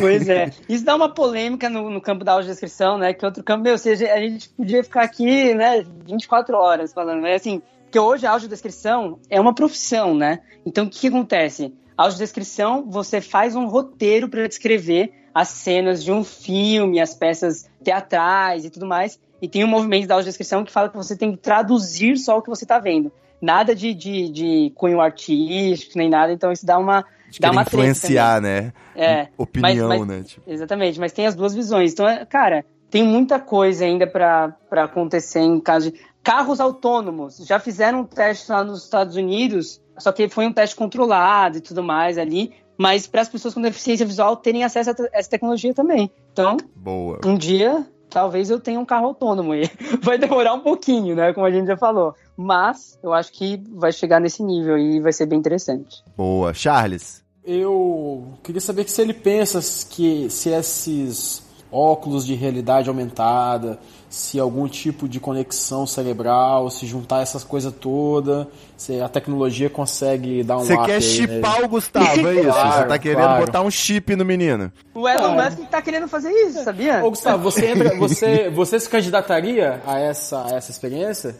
Pois é. Isso dá uma polêmica no, no campo da audiodescrição, né? Que outro campo, meu, seja, a gente podia ficar aqui, né, 24 horas falando, mas assim, porque hoje a audiodescrição é uma profissão, né? Então o que, que acontece? A audiodescrição, você faz um roteiro para descrever as cenas de um filme, as peças teatrais e tudo mais. E tem um movimento da audiodescrição que fala que você tem que traduzir só o que você está vendo. Nada de, de, de cunho artístico, nem nada. Então isso dá uma, dá uma também. influenciar, né? É, Opinião, mas- mas- né? Tipo, Exatamente, mas tem as duas visões. Então, é, cara, tem muita coisa ainda pra acontecer em caso de. Carros autônomos. Já fizeram um teste lá nos Estados Unidos, só que foi um teste controlado e tudo mais ali. Mas para as pessoas com deficiência visual terem acesso a essa tecnologia também. Então, boa. um dia, talvez eu tenha um carro autônomo aí. *laughs* Vai demorar um pouquinho, né? Como a gente já falou. Mas eu acho que vai chegar nesse nível e vai ser bem interessante. Boa. Charles, Eu queria saber que se ele pensa que se esses óculos de realidade aumentada, se algum tipo de conexão cerebral, se juntar essas coisas todas, se a tecnologia consegue dar um você quer aí chipar o *laughs* Gustavo, é isso? Claro, você tá querendo claro. botar um chip no menino. O Elon Cara. Musk tá querendo fazer isso, sabia? Ô, Gustavo, você, entra, você, você se candidataria a essa, a essa experiência?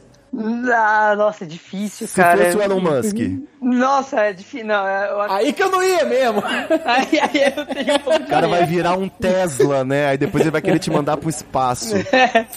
Ah, nossa, é difícil, Se cara. fosse o Elon Musk. Nossa, é difícil. Não, eu acho Aí que eu não ia mesmo! *laughs* aí, aí eu tenho um pouco de O cara vai virar um Tesla, né? Aí depois ele vai querer te mandar pro espaço.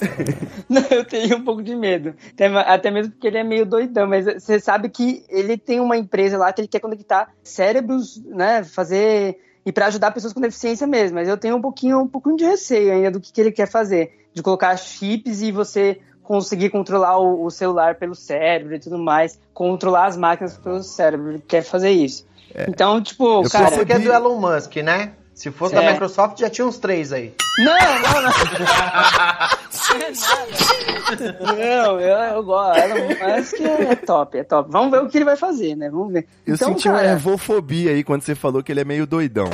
*laughs* Não, eu tenho um pouco de medo. Até, até mesmo porque ele é meio doidão, mas você sabe que ele tem uma empresa lá que ele quer conectar cérebros, né? Fazer. E para ajudar pessoas com deficiência mesmo. Mas eu tenho um pouquinho, um pouquinho de receio ainda do que, que ele quer fazer. De colocar chips e você conseguir controlar o, o celular pelo cérebro e tudo mais. Controlar as máquinas pelo cérebro. Ele quer fazer isso. Então, tipo, Eu cara. Porque é do Elon Musk, né? Se fosse da É. Microsoft, já tinha uns três aí. Não, não, não. *laughs* não, eu, eu gosto. Elon Musk é top, é top. Vamos ver o que ele vai fazer, né? Vamos ver. Eu então, senti uma cara, ervofobia aí quando você falou que ele é meio doidão.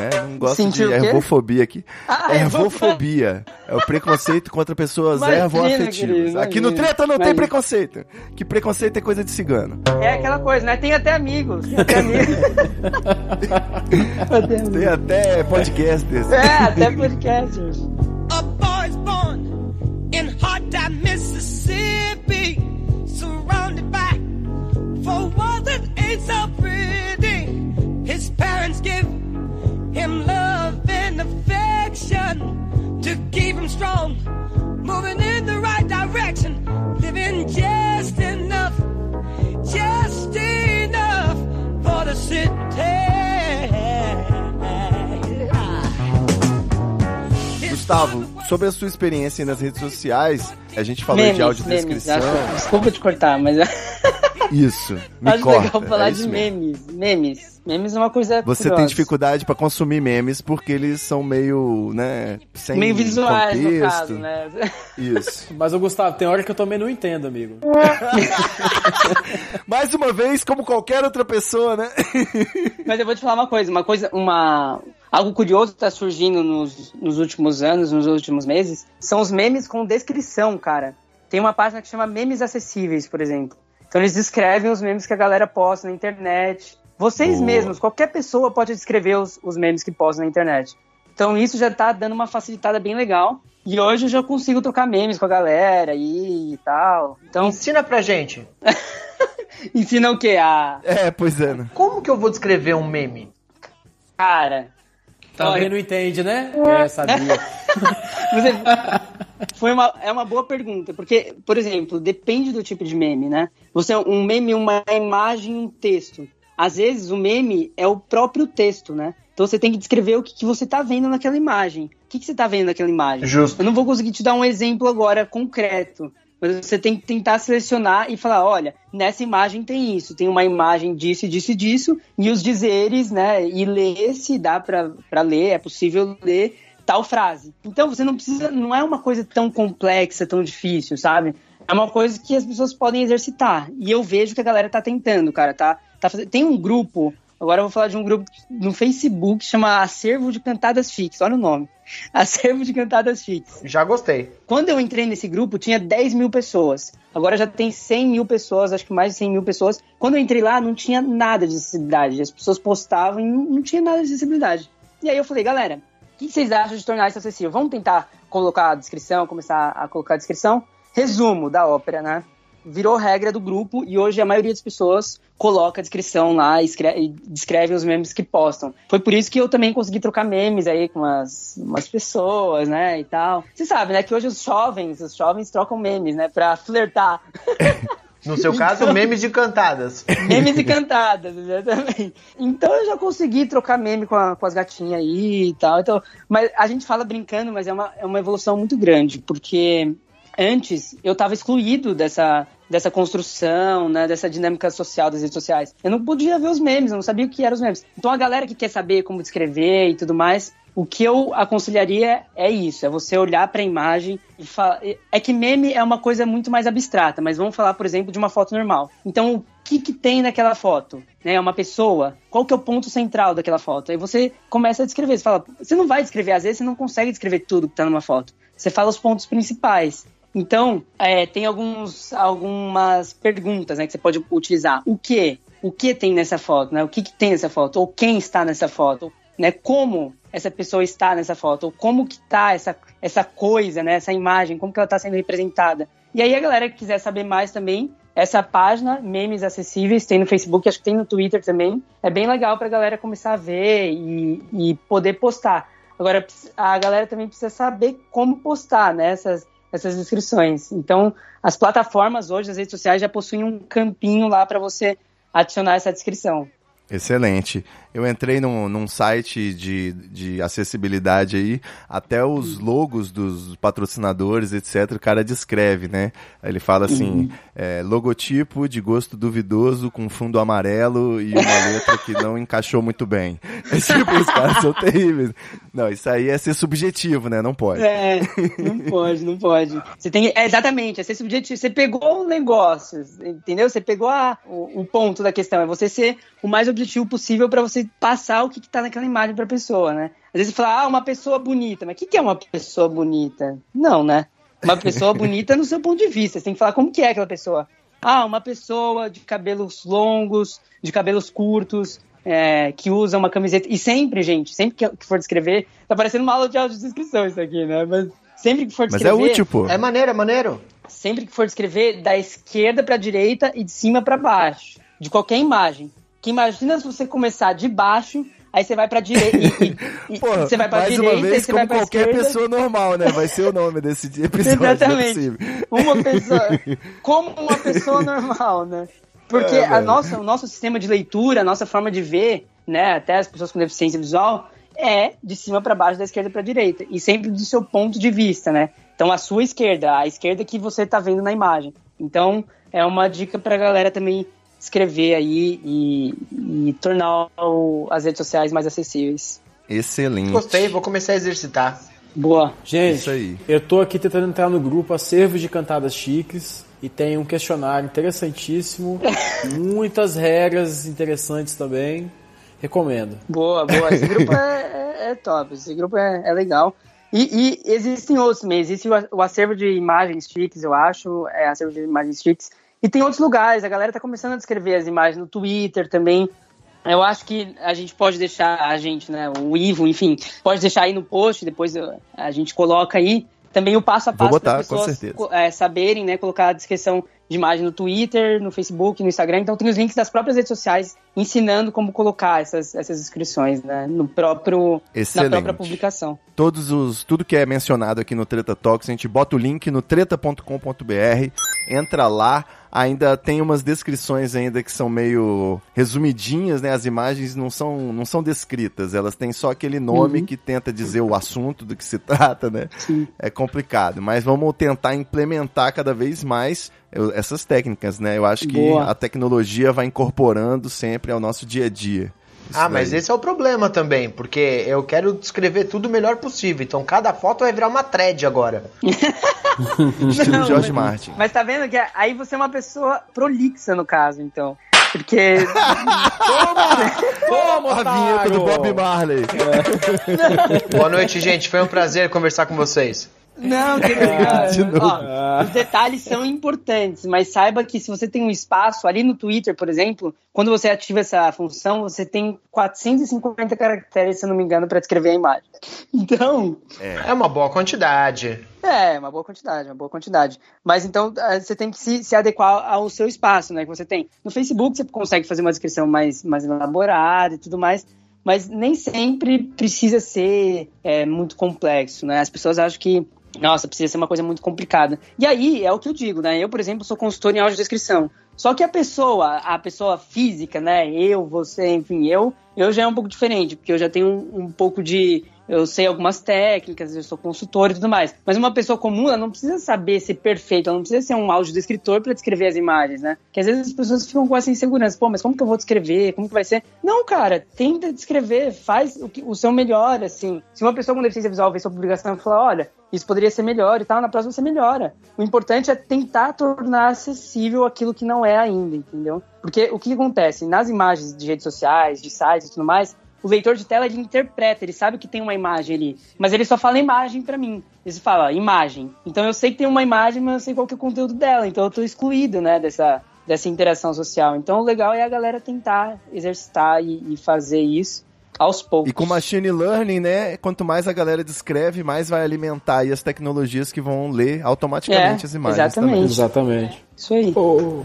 Né? Não gosto Sentiu de ervofobia aqui. Ah, ervofobia. É o preconceito contra pessoas Imagina, ervoafetivas. querido, Aqui no. Treta não tem Imagina. preconceito. Que preconceito é coisa de cigano. É aquela coisa, né? Tem até amigos. Tem até amigos. Tem até podcasters. É, até podcasters. A boy's born in hot Mississippi, surrounded by four mothers ain't so pretty. Keep strong, moving in the right direction, living just enough, just enough for the city. Gustavo, sobre a sua experiência aí nas redes sociais, a gente falou de memes, audiodescrição. acho- desculpa te cortar, mas Isso, *laughs* me acho corta. legal falar é de mesmo. memes. Memes. Memes é uma coisa Você tem curiosa. dificuldade pra consumir memes porque eles são meio, né, sem Meio visuais, no contexto. caso, né? Isso. *laughs* Mas, ô Gustavo, tem hora que eu também não entendo, amigo. *laughs* Mais uma vez, como qualquer outra pessoa, né? Mas eu vou te falar uma coisa, uma coisa, uma algo curioso que tá surgindo nos, nos últimos anos, nos últimos meses, são os memes com descrição, cara. Tem uma página que chama Memes Acessíveis, por exemplo. Então eles descrevem os memes que a galera posta na internet. Vocês Boa. mesmos, qualquer pessoa pode descrever os, os memes que postam na internet. Então isso já tá dando uma facilitada bem legal. E hoje eu já consigo trocar memes com a galera e, e tal. Então, Ensina pra gente. *laughs* ensina o quê? A. É, pois é. né? Como que eu vou descrever um meme? Cara. Também olha, não entende, né? É, sabia. *laughs* Você- Foi uma, é uma boa pergunta, porque, por exemplo, depende do tipo de meme, né? Você um meme, uma imagem, um texto. Às vezes o meme é o próprio texto, né? Então você tem que descrever o que, que você tá vendo naquela imagem. O que, que você tá vendo naquela imagem? Justo. Eu não vou conseguir te dar um exemplo agora concreto. Mas você tem que tentar selecionar e falar, olha, nessa imagem tem isso, tem uma imagem disso, disso e disso, e os dizeres, né? E ler se dá pra ler, é possível ler tal frase. Então você não precisa, não é uma coisa tão complexa, tão difícil, sabe? É uma coisa que as pessoas podem exercitar. E eu vejo que a galera tá tentando, cara, tá, tá Tem um grupo, agora eu vou falar de um grupo no Facebook, chama Acervo de Cantadas Fix, olha o nome. *laughs* Acervo de Cantadas Fix. Já gostei. Quando eu entrei nesse grupo, tinha 10 mil pessoas. Agora já tem 100 mil pessoas, acho que mais de 100 mil pessoas. Quando eu entrei lá, não tinha nada de acessibilidade. As pessoas postavam e não, não tinha nada de acessibilidade. E aí eu falei, galera, o que vocês acham de tornar isso acessível? Vamos tentar colocar a descrição, começar a colocar a descrição? Resumo da ópera, né? Virou regra do grupo e hoje a maioria das pessoas coloca a descrição lá e escreve, e descreve os memes que postam. Foi por isso que eu também consegui trocar memes aí com umas, umas pessoas, né, e tal. Você sabe, né, que hoje os jovens, os jovens trocam memes, né, pra flertar. *laughs* No seu caso, memes de cantadas. Memes e cantadas, exatamente. Então eu já consegui trocar meme com, a- com as gatinhas aí e tal. Então, mas a gente fala brincando, mas é uma, é uma evolução muito grande, porque antes eu estava excluído dessa, dessa construção, né, dessa dinâmica social das redes sociais. Eu não podia ver os memes, eu não sabia o que eram os memes. Então a galera que quer saber como descrever e tudo mais, o que eu aconselharia é isso, é você olhar para a imagem e falar. É que meme é uma coisa muito mais abstrata, mas vamos falar, por exemplo, de uma foto normal. Então, o que, que tem naquela foto? É uma pessoa? Qual que é o ponto central daquela foto? Aí você começa a descrever. Você fala, você não vai descrever, às vezes você não consegue descrever tudo que está numa foto. Você fala os pontos principais. Então, é, tem alguns, algumas perguntas né, que você pode utilizar. O que? O que tem nessa foto? Né? O que, que tem nessa foto? Ou quem está nessa foto? Né? Como essa pessoa está nessa foto? Ou como que está essa, essa coisa, né? essa imagem? Como que ela está sendo representada? E aí a galera que quiser saber mais também, essa página, Memes Acessíveis, tem no Facebook, acho que tem no Twitter também. É bem legal pra galera começar a ver e, e poder postar. Agora, a galera também precisa saber como postar né, essas, essas inscrições. Então, as plataformas hoje, as redes sociais, já possuem um campinho lá para você adicionar essa descrição. Excelente. Eu entrei num, num site de, de acessibilidade aí, até os logos dos patrocinadores, etc., o cara descreve, né? Ele fala assim, é, logotipo de gosto duvidoso com fundo amarelo e uma *laughs* letra que não encaixou muito bem. *laughs* É tipo, os caras são terríveis. Não, isso aí é ser subjetivo, né? Não pode. É, não pode, não pode. Você tem é, exatamente, é ser subjetivo. Você pegou o negócio, entendeu? Você pegou a, o, o ponto da questão. É você ser o mais objetivo possível para você passar o que, que tá naquela imagem pra pessoa, né? Às vezes você fala, ah, uma pessoa bonita. Mas o que, que é uma pessoa bonita? Não, né? Uma pessoa *laughs* bonita no seu ponto de vista. Você tem que falar como que é aquela pessoa. Ah, uma pessoa de cabelos longos, de cabelos curtos, é, que usa uma camiseta. E sempre, gente, sempre que, for descrever, tá parecendo uma aula de audiodescrição isso aqui, né? Mas sempre que for Mas descrever. é útil, pô. É maneiro, é maneiro. Sempre que for descrever, da esquerda pra direita e de cima pra baixo. De qualquer imagem. Que imagina se você começar de baixo, aí você vai pra direita. *laughs* Você vai pra mais direita, uma vez, e você vai como qualquer esquerda. pessoa normal, né? Vai ser o nome desse episódio, é Exatamente. possível. Uma pessoa. *laughs* Como uma pessoa normal, né? Porque É, a nossa, o nosso sistema de leitura, a nossa forma de ver, né? Até as pessoas com deficiência visual, é de cima para baixo, da esquerda para direita. E sempre do seu ponto de vista, né? Então a sua esquerda, a esquerda que você tá vendo na imagem. Então é uma dica pra galera também escrever aí e, e tornar o- as redes sociais mais acessíveis. Excelente. Gostei, vou começar a exercitar. Boa. Gente, Isso aí. eu tô aqui tentando entrar no grupo Acervos de Cantadas Chiques e tem um questionário interessantíssimo, *laughs* muitas regras interessantes também. Recomendo. Boa, boa. Esse *laughs* grupo é, é- é top, esse grupo é, é legal. E, e existem outros também. Existe o acervo de imagens chiques, eu acho. É acervo de imagens chiques. E tem outros lugares. A galera tá começando a descrever as imagens no Twitter também. Eu acho que a gente pode deixar, a gente, né, o Ivo, enfim, pode deixar aí no post, depois a gente coloca aí também o passo a passo para pessoas é, saberem, né, colocar a descrição de imagem no Twitter, no Facebook, no Instagram. Então tem os links das próprias redes sociais ensinando como colocar essas, essas inscrições, né, no próprio, na Excelente. própria publicação. Todos os, tudo que é mencionado aqui no Treta Talks, a gente bota o link no treta.com.br, entra lá, ainda tem umas descrições ainda que são meio resumidinhas, né? As imagens não são, não são descritas, elas têm só aquele nome que tenta dizer o assunto do que se *laughs* trata, né? É complicado, mas vamos tentar implementar cada vez mais eu- essas técnicas, né? Eu acho que Boa. a tecnologia vai incorporando sempre ao nosso dia a dia. Isso Ah, mas daí. esse é o problema também, porque eu quero descrever tudo o melhor possível. Então cada foto vai virar uma thread agora. *laughs* Estilo George mas- Martin. Mas tá vendo que aí você é uma pessoa prolixa no caso, então. Porque. Toma, A vinheta do Bob Marley. Boa noite, gente. Foi um prazer conversar com vocês. Não, querido. *laughs* Ó, os detalhes são importantes, mas saiba que se você tem um espaço ali no Twitter, por exemplo, quando você ativa essa função, você tem 450 caracteres, se eu não me engano, para descrever a imagem. Então, É uma boa quantidade. é, uma boa quantidade, uma boa quantidade. Mas então eh, você tem que se, se adequar ao seu espaço, né? Que você tem. No Facebook você consegue fazer uma descrição mais, mais elaborada e tudo mais, mas nem sempre precisa ser é, muito complexo, né? As pessoas acham que, nossa, precisa ser uma coisa muito complicada. E aí é o que eu digo, né? Eu, por exemplo, sou consultor em audiodescrição. Só que a pessoa, a pessoa física, né? Eu, você, enfim, eu, eu já é um pouco diferente, porque eu já tenho um, um pouco de. Eu sei algumas técnicas, eu sou consultor e tudo mais. Mas uma pessoa comum, ela não precisa saber ser perfeita, ela não precisa ser um audiodescritor para descrever as imagens, né? Que às vezes as pessoas ficam com essa insegurança. Pô, mas como que eu vou descrever? Como que vai ser? Não, cara, tenta descrever, faz o, que, o seu melhor, assim. Se uma pessoa com deficiência visual vê sua publicação e falar, olha, isso poderia ser melhor e tal, na próxima você melhora. O importante é tentar tornar acessível aquilo que não é ainda, entendeu? Porque o que acontece? Nas imagens de redes sociais, de sites e tudo mais, o leitor de tela ele interpreta, ele sabe que tem uma imagem ali, mas ele só fala imagem pra mim. Ele fala imagem. Então eu sei que tem uma imagem, mas eu sei qual que é o conteúdo dela, então eu tô excluído, né, dessa, dessa interação social. Então o legal é a galera tentar exercitar e, e fazer isso aos poucos. E com machine learning, né? Quanto mais a galera descreve, mais vai alimentar aí as tecnologias que vão ler automaticamente É, as imagens exatamente. também. Exatamente. Isso aí. Ô,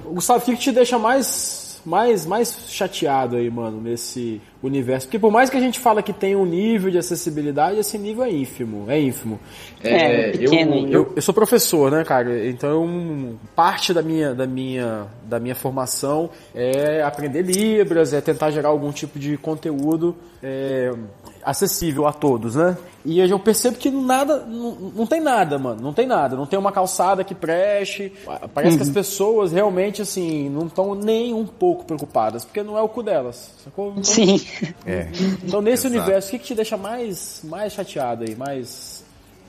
ô, Gustavo, o que, que te deixa mais, mais, mais chateado aí, mano, nesse universo? Porque por mais que a gente fala que tem um nível de acessibilidade, esse nível é ínfimo, é ínfimo. É, pequeno, hein? eu, eu sou professor, né, cara? Então, parte da minha, da, minha, da minha formação é aprender Libras, é tentar gerar algum tipo de conteúdo é, acessível a todos, né? E eu percebo que nada, não, não tem nada, mano, não tem nada. Não tem uma calçada que preste. Parece que as pessoas realmente, assim, não estão nem um pouco preocupadas, porque não é o cu delas, sacou? Então, Sim. É. então nesse Exato. universo, o que, que te deixa mais, mais chateado aí, mais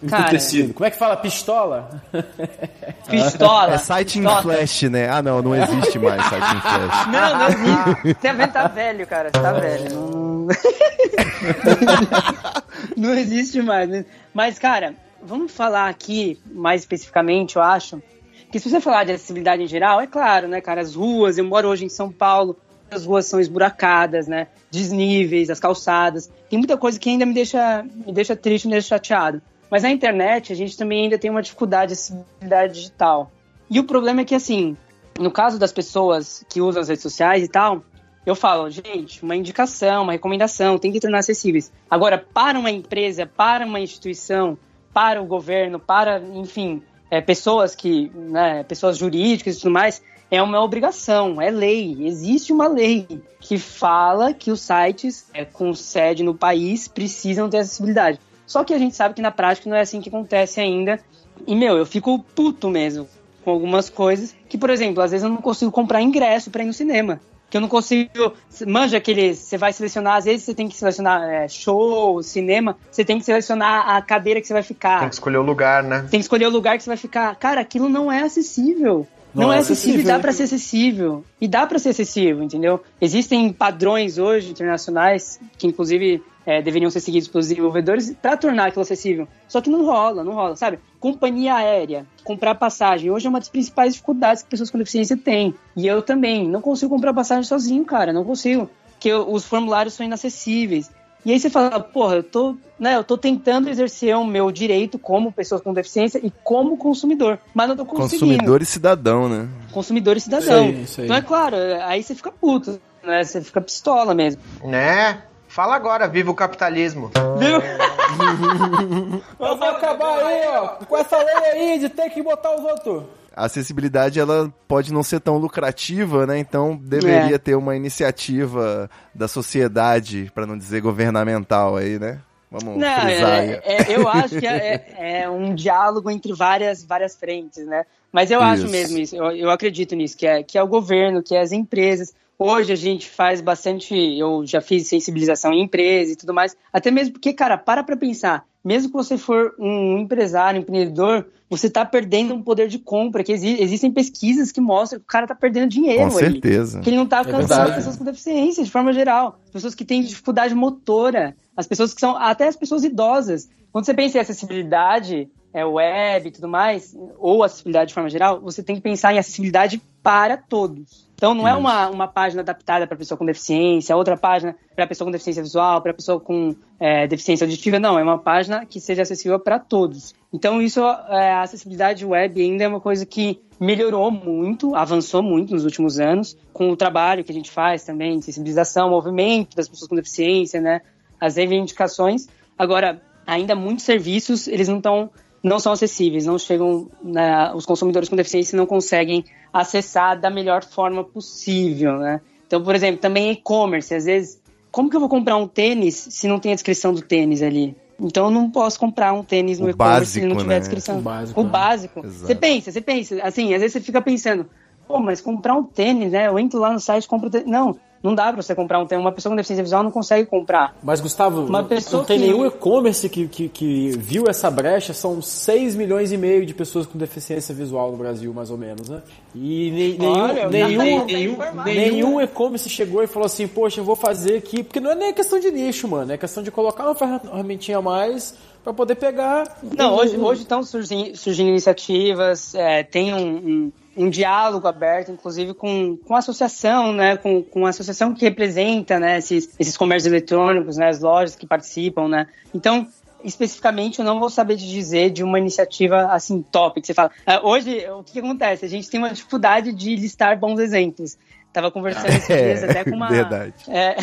Cara, emputecido? Como é que fala? Pistola? *laughs* Pistola. É site em flash, né? Ah, não, não existe mais site em flash. Não, não existe. Você vê, tá velho, cara. Você tá velho. Não, *laughs* não existe mais. né? Mas, cara, vamos falar aqui mais especificamente, eu acho. Que se você falar de acessibilidade em geral, é claro, né, cara? As ruas, eu moro hoje em São Paulo, as ruas são esburacadas, né? Desníveis, as calçadas. Tem muita coisa que ainda me deixa, me deixa triste, me deixa chateado. Mas na internet a gente também ainda tem uma dificuldade de acessibilidade digital. E o problema é que, assim, no caso das pessoas que usam as redes sociais e tal, eu falo, gente, uma indicação, uma recomendação, tem que tornar acessíveis. Agora, para uma empresa, para uma instituição, para o governo, para, enfim, é, pessoas que, né, pessoas jurídicas e tudo mais, é uma obrigação, é lei. Existe uma lei que fala que os sites é, com sede no país precisam ter acessibilidade. Só que a gente sabe que na prática não é assim que acontece ainda. E, meu, eu fico puto mesmo com algumas coisas. Que, por exemplo, às vezes eu não consigo comprar ingresso para ir no cinema. Que eu não consigo. Manja aquele. Você vai selecionar, às vezes você tem que selecionar é, show, cinema, você tem que selecionar a cadeira que você vai ficar. Tem que escolher o lugar, né? Tem que escolher o lugar que você vai ficar. Cara, aquilo não é acessível. Não, Não é é acessível e acessível. dá pra ser acessível. E dá pra ser acessível, entendeu? Existem padrões hoje internacionais que, inclusive, é, deveriam ser seguidos pelos desenvolvedores para tornar aquilo acessível. Só que não rola, não rola, sabe? Companhia aérea, comprar passagem. Hoje é uma das principais dificuldades que pessoas com deficiência têm. E eu também. Não consigo comprar passagem sozinho, cara. Não consigo. Porque os formulários são inacessíveis. E aí você fala, porra, eu tô, né, eu tô tentando exercer o meu direito como pessoa com deficiência e como consumidor, mas não tô conseguindo Consumidor e cidadão, né? consumidor e cidadão. Isso aí, isso aí. Então é claro, aí você fica puto, né? Você fica pistola mesmo. Né? Fala agora, viva o capitalismo. Viu? *laughs* Mas vai acabar aí, ó, com essa lei aí de ter que botar os outros. A acessibilidade ela pode não ser tão lucrativa, né? Então deveria É. ter uma iniciativa da sociedade, para não dizer governamental aí, né? Vamos Não, aí. é, é- eu acho que é, é- é um diálogo entre várias, várias frentes, né? Mas eu acho Isso. mesmo isso, eu, eu acredito nisso, que é, que é o governo, que é as empresas. Hoje a gente faz bastante, eu já fiz sensibilização em empresa e tudo mais, até mesmo porque, cara, para pra pensar, mesmo que você for um empresário, um empreendedor, você tá perdendo um poder de compra, que exi- existem pesquisas que mostram que o cara tá perdendo dinheiro Com certeza. que ele não tá alcançando verdade. as pessoas com deficiência, de forma geral. As pessoas que têm dificuldade motora, as pessoas que são, até as pessoas idosas. Quando você pensa em acessibilidade, é, web e tudo mais, ou acessibilidade de forma geral, você tem que pensar em acessibilidade para todos. Então não é uma, uma página adaptada para pessoa com deficiência, outra página para pessoa com deficiência visual, para pessoa com é, deficiência auditiva, não, é uma página que seja acessível para todos. Então isso, é, a acessibilidade web ainda é uma coisa que melhorou muito, avançou muito nos últimos anos, com o trabalho que a gente faz também, de sensibilização, movimento das pessoas com deficiência, né, as reivindicações. Agora, ainda muitos serviços, eles não estão não são acessíveis, não chegam, né, os consumidores com deficiência não conseguem acessar da melhor forma possível, né? Então, por exemplo, também e-commerce, às vezes, como que eu vou comprar um tênis se não tem a descrição do tênis ali? Então eu não posso comprar um tênis no O e-commerce se não tiver né? a descrição. O básico, O né? básico. Exato. Você pensa, você pensa, assim, às vezes você fica pensando, pô, mas comprar um tênis, né? Eu entro lá no site e compro tênis. Não, não dá pra você comprar um tênis. Uma pessoa com deficiência visual não consegue comprar. Mas, Gustavo, Uma não- pessoa não tem que- nenhum e-commerce que, que, que viu essa brecha. São 6 milhões e meio de pessoas com deficiência visual no Brasil, mais ou menos, né? E ne- nenhum, Olha, nenhum, nenhum, nenhum e-commerce chegou e falou assim, poxa, eu vou fazer aqui... Porque não é nem questão de nicho, mano. É questão de colocar uma ferramentinha a mais pra poder pegar... Não, hoje, hoje estão surgindo, surgindo iniciativas, é, tem um, um, um diálogo aberto, inclusive com, com a associação, né, com, com a associação que representa, né, esses, esses comércios eletrônicos, né, as lojas que participam, né. Então, especificamente, eu não vou saber te dizer de uma iniciativa, assim, top, que você fala. Ah, hoje, o que acontece? A gente tem uma dificuldade de listar bons exemplos. Tava conversando esses *laughs* dias até com uma... verdade. É,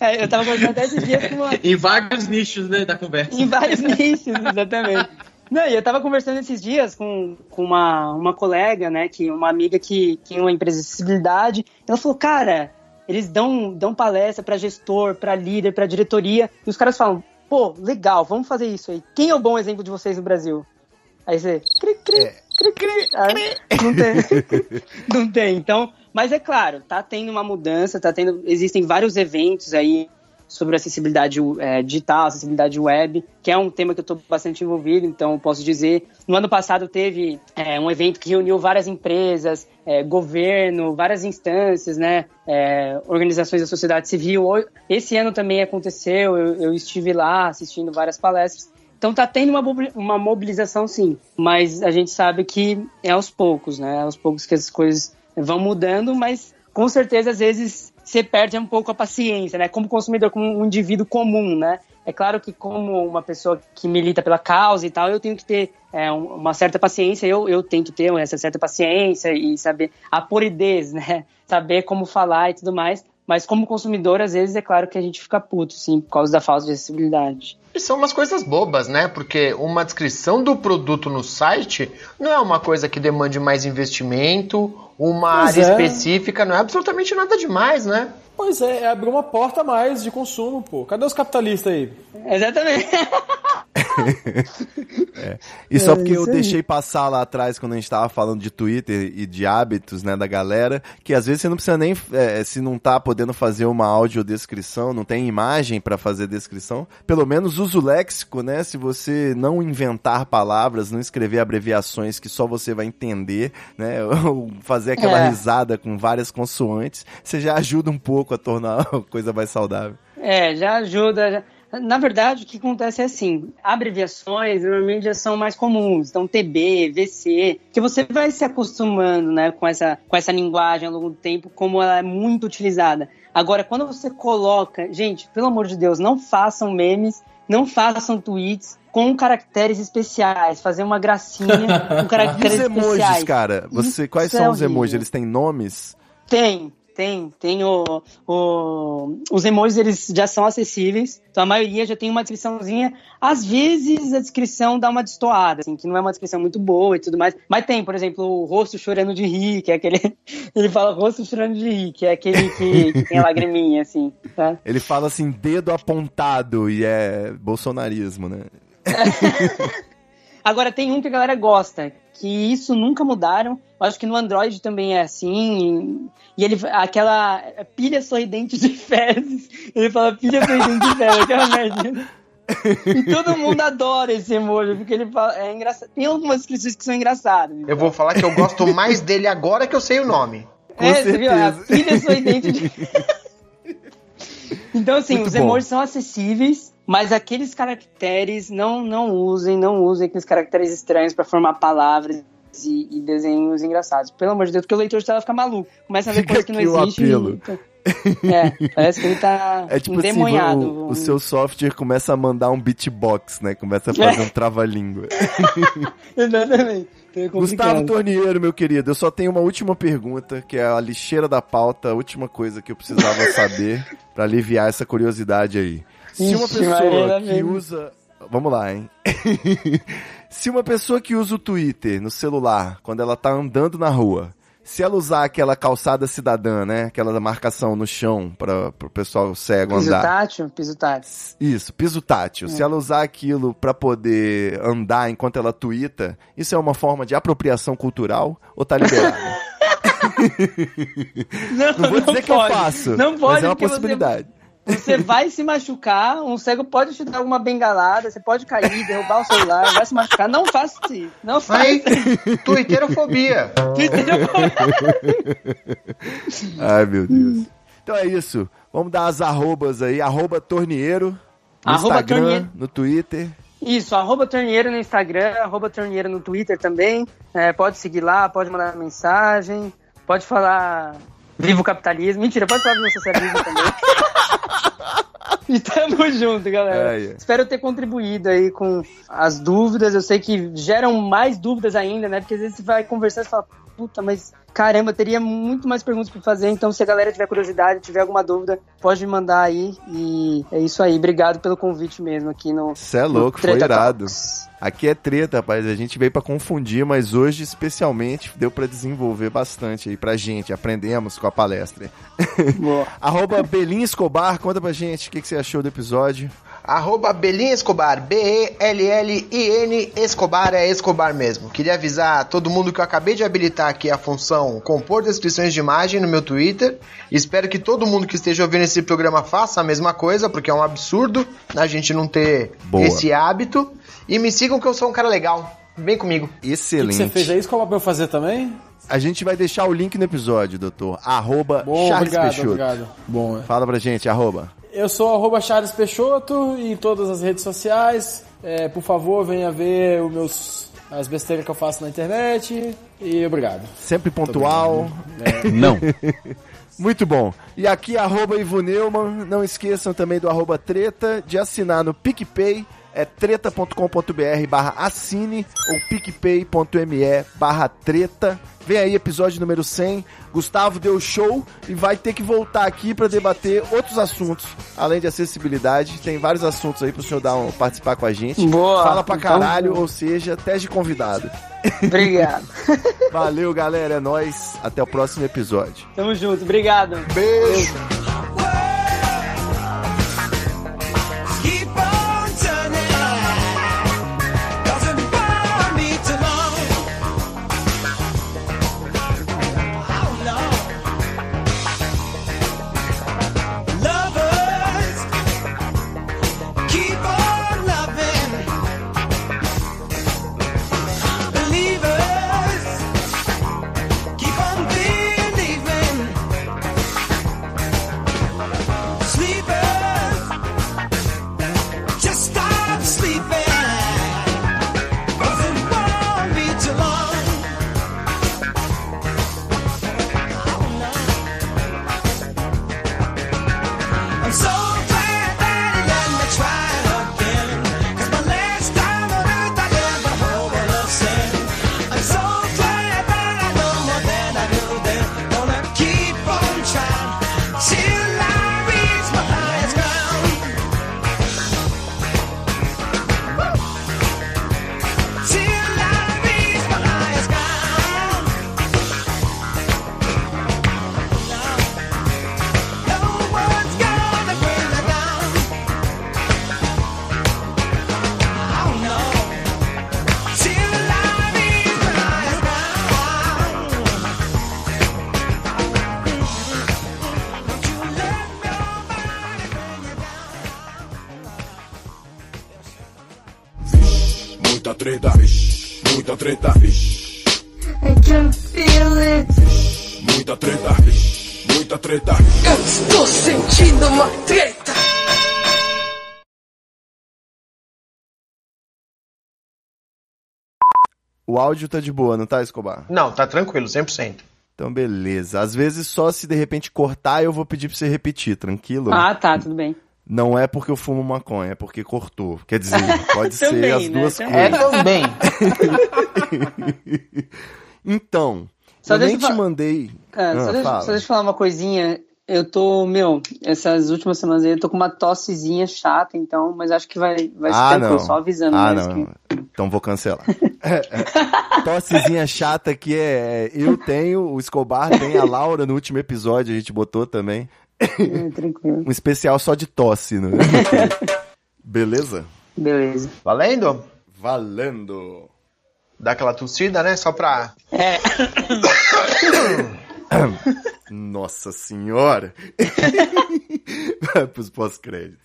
é, eu tava conversando até esses dias com uma, Em vários nichos né, da conversa. em vários nichos, exatamente. Não, e eu tava conversando esses dias com, com uma, uma colega, né, que uma amiga que que tem uma empresa de acessibilidade. Ela falou, cara, eles dão, dão palestra pra gestor, pra líder, pra diretoria, e os caras falam, pô, legal, vamos fazer isso aí. Quem é o bom exemplo de vocês no Brasil? Aí você, cri, cri, cri, cri. Ah, não tem. *laughs* não tem. Então, mas é claro, tá tendo uma mudança, tá tendo, existem vários eventos aí sobre acessibilidade é, digital, acessibilidade web, que é um tema que eu estou bastante envolvido, então posso dizer. No ano passado teve é, um evento que reuniu várias empresas, é, governo, várias instâncias, né, é, organizações da sociedade civil. Esse ano também aconteceu, eu, eu estive lá assistindo várias palestras. Então tá tendo uma, uma mobilização sim, mas a gente sabe que é aos poucos, né? É aos poucos que as coisas vão mudando, mas com certeza às vezes você perde um pouco a paciência, né? Como consumidor, como um indivíduo comum, né? É claro que como uma pessoa que milita pela causa e tal, eu tenho que ter é, um- uma certa paciência, eu, eu tento ter essa certa paciência e saber a polidez, né? *laughs* Saber como falar e tudo mais, Mas como consumidor, às vezes, é claro que a gente fica puto, sim, por causa da falta de acessibilidade. E são umas coisas bobas, né? Porque uma descrição do produto no site não é uma coisa que demande mais investimento, uma área é. específica, não é absolutamente nada demais, né? Pois é, é abrir uma porta a mais de consumo, pô. Cadê os capitalistas aí? Exatamente. *laughs* E só É, porque eu aí. deixei passar lá atrás, quando a gente tava falando de Twitter e de hábitos, né, da galera, que às vezes você não precisa nem, é, se não tá podendo fazer uma audiodescrição, não tem imagem pra fazer descrição, pelo menos usa o léxico, né, se você não inventar palavras, não escrever abreviações que só você vai entender, né, *laughs* ou fazer aquela É. risada com várias consoantes, você já ajuda um pouco a tornar *laughs* a coisa mais saudável. É, já ajuda. já- Na verdade, o que acontece é assim: abreviações normalmente já são mais comuns. Então, TB, VC, que você vai se acostumando né, com, essa, com essa linguagem ao longo do tempo, como ela é muito utilizada. Agora, quando você coloca. Gente, pelo amor de Deus, não façam memes, não façam tweets com caracteres especiais. Fazer uma gracinha com *laughs* E os caracteres emojis, especiais. cara? Você, quais são é os emojis? Eles têm nomes? Tem, tem. Tem o, o- Os emojis, eles já são acessíveis. Então a maioria já tem uma descriçãozinha. Às vezes a descrição dá uma destoada, assim, que não é uma descrição muito boa e tudo mais. Mas tem, por exemplo, o rosto chorando de rir, que é aquele. *laughs* Ele fala rosto chorando de rir, que é aquele que, que tem a lagriminha, assim, tá? Ele fala assim, dedo apontado, e é bolsonarismo, né? *laughs* Agora tem um que a galera gosta, que isso nunca mudaram. Eu acho que no Android também é assim. E ele aquela pilha sorridente de *laughs* fezes. Ele fala pilha sorridente de fezes, aquela merda. E todo mundo adora esse emoji, porque ele fala, é engraçado. Tem algumas descrições que são engraçadas. Eu vou falar que eu gosto mais dele agora que eu sei o nome. Com *laughs* é, você viu? A certeza. pilha sorridente de *laughs* Então, assim, Muito os bom. emojis são acessíveis, mas aqueles caracteres não, não usem, não usem aqueles caracteres estranhos pra formar palavras e, e desenhos engraçados. Pelo amor de Deus, porque o leitor de tela fica maluco. Começa a ver Fica *laughs* coisa que não aqui o existe. apelo. e- É, parece que ele tá *laughs* É tipo assim, endemoniado. o, o seu software começa a mandar um beatbox, né? Começa a fazer É. um trava-língua. *laughs* Exatamente. Então é Gustavo. Torniero, meu querido, eu só tenho uma última pergunta, que é a lixeira da pauta, a última coisa que eu precisava saber pra aliviar essa curiosidade aí. Se uma pessoa que usa. Vamos lá, hein? *laughs* Se uma pessoa que usa o Twitter no celular, quando ela tá andando na rua, se ela usar aquela calçada cidadã, né? Aquela marcação no chão para o pessoal cego Piso andar. tátil, piso tátil. Isso, piso tátil. É. Se ela usar aquilo pra poder andar enquanto ela tuita, isso é uma forma de apropriação cultural ou tá liberado? *laughs* Não, Não vou dizer que eu pode. faço, Não pode, mas é uma porque você- possibilidade. Você vai se machucar, um cego pode te dar alguma bengalada, você pode cair, derrubar o celular, vai se machucar. Não faça isso. Não faça isso. twitterofobia. *laughs* Ai, meu Deus. Então é isso. Vamos dar as arrobas aí. Arroba Tornieiro no Arroba Instagram, Tornieiro. no Twitter. Isso, arroba Tornieiro no Instagram, arroba Tornieiro no Twitter também. É, pode seguir lá, pode mandar mensagem, pode falar viva o capitalismo. Mentira, pode falar viva o socialismo também. *laughs* *laughs* E tamo junto, galera. É, é. Espero ter contribuído aí com as dúvidas. Eu sei que geram mais dúvidas ainda, né? Porque às vezes você vai conversar e fala, puta, mas caramba, teria muito mais perguntas pra fazer. Então, se a galera tiver curiosidade, tiver alguma dúvida, pode me mandar aí. E é isso aí. Obrigado pelo convite mesmo aqui no. Você é louco, foi irado. Talks. Aqui é treta, rapaz. A gente veio pra confundir, mas hoje, especialmente, deu pra desenvolver bastante aí pra gente. Aprendemos com a palestra. *laughs* Arroba Escobar, conta pra gente o que, que você achou do episódio. Arroba Belinha Escobar, B-E-L-L-I-N Escobar é Escobar mesmo. Queria avisar todo mundo que eu acabei de habilitar aqui a função compor descrições de imagem no meu Twitter. Espero que todo mundo que esteja ouvindo esse programa faça a mesma coisa, porque é um absurdo a gente não ter Boa. esse hábito. E me sigam que eu sou um cara legal. Vem comigo. O que que Excelente. você fez aí? Isso como pra eu fazer também? A gente vai deixar o link no episódio, doutor. Arroba Bom, Charles obrigado, Peixoto. obrigado. Bom, é. Fala pra gente, arroba. Eu sou arroba Charles Peixoto em todas as redes sociais. É, por favor, venha ver os meus, as besteiras que eu faço na internet. E obrigado. Sempre pontual. *laughs* É, Não. *laughs* Muito bom. E aqui, arroba Ivo Neumann. Não esqueçam também do arroba treta, de assinar no PicPay. É treta.com.br barra assine ou picpay.me barra treta. Vem aí, episódio número 100. Gustavo deu show e vai ter que voltar aqui para debater outros assuntos, além de acessibilidade. Tem vários assuntos aí pro senhor dar um, participar com a gente. Boa. Fala pra Então, caralho, ou seja, teste de convidado. Obrigado. *laughs* Valeu, galera. É nóis. Até o próximo episódio. Tamo junto. Obrigado. Beijo. Keep treta. I can feel it. Muita treta. Muita treta. Eu estou sentindo uma treta. O áudio tá de boa, não tá, Escobar? Não, tá tranquilo, 100%. Então, beleza. Às vezes, só se de repente cortar, eu vou pedir pra você repetir, tranquilo? Ah, tá, tudo bem. Não é porque eu fumo maconha, é porque cortou. Quer dizer, *laughs* pode ser Também, as né? duas Também. É coisas. também. Então, Só eu deixa nem eu te fa- mandei. Cara, Ah, só, deixa, fala. só deixa eu falar uma coisinha. Eu tô, meu, essas últimas semanas aí eu tô com uma tossezinha chata, então, mas acho que vai, vai ser Ah, não. só avisando Ah, mesmo não. que- Então vou cancelar. É, *laughs* é. Tossezinha chata que é. Eu tenho, o Escobar tem, a Laura no último episódio a gente botou também. É, tranquilo. Um especial só de tosse, né? *laughs* Beleza? Beleza. Valendo? Valendo! Dá aquela tossida, né? Só pra. É. *coughs* Nossa senhora! *laughs* Vai pros pós-créditos.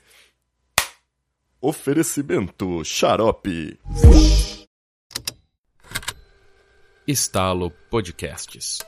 Oferecimento Xarope. Estalo Podcasts.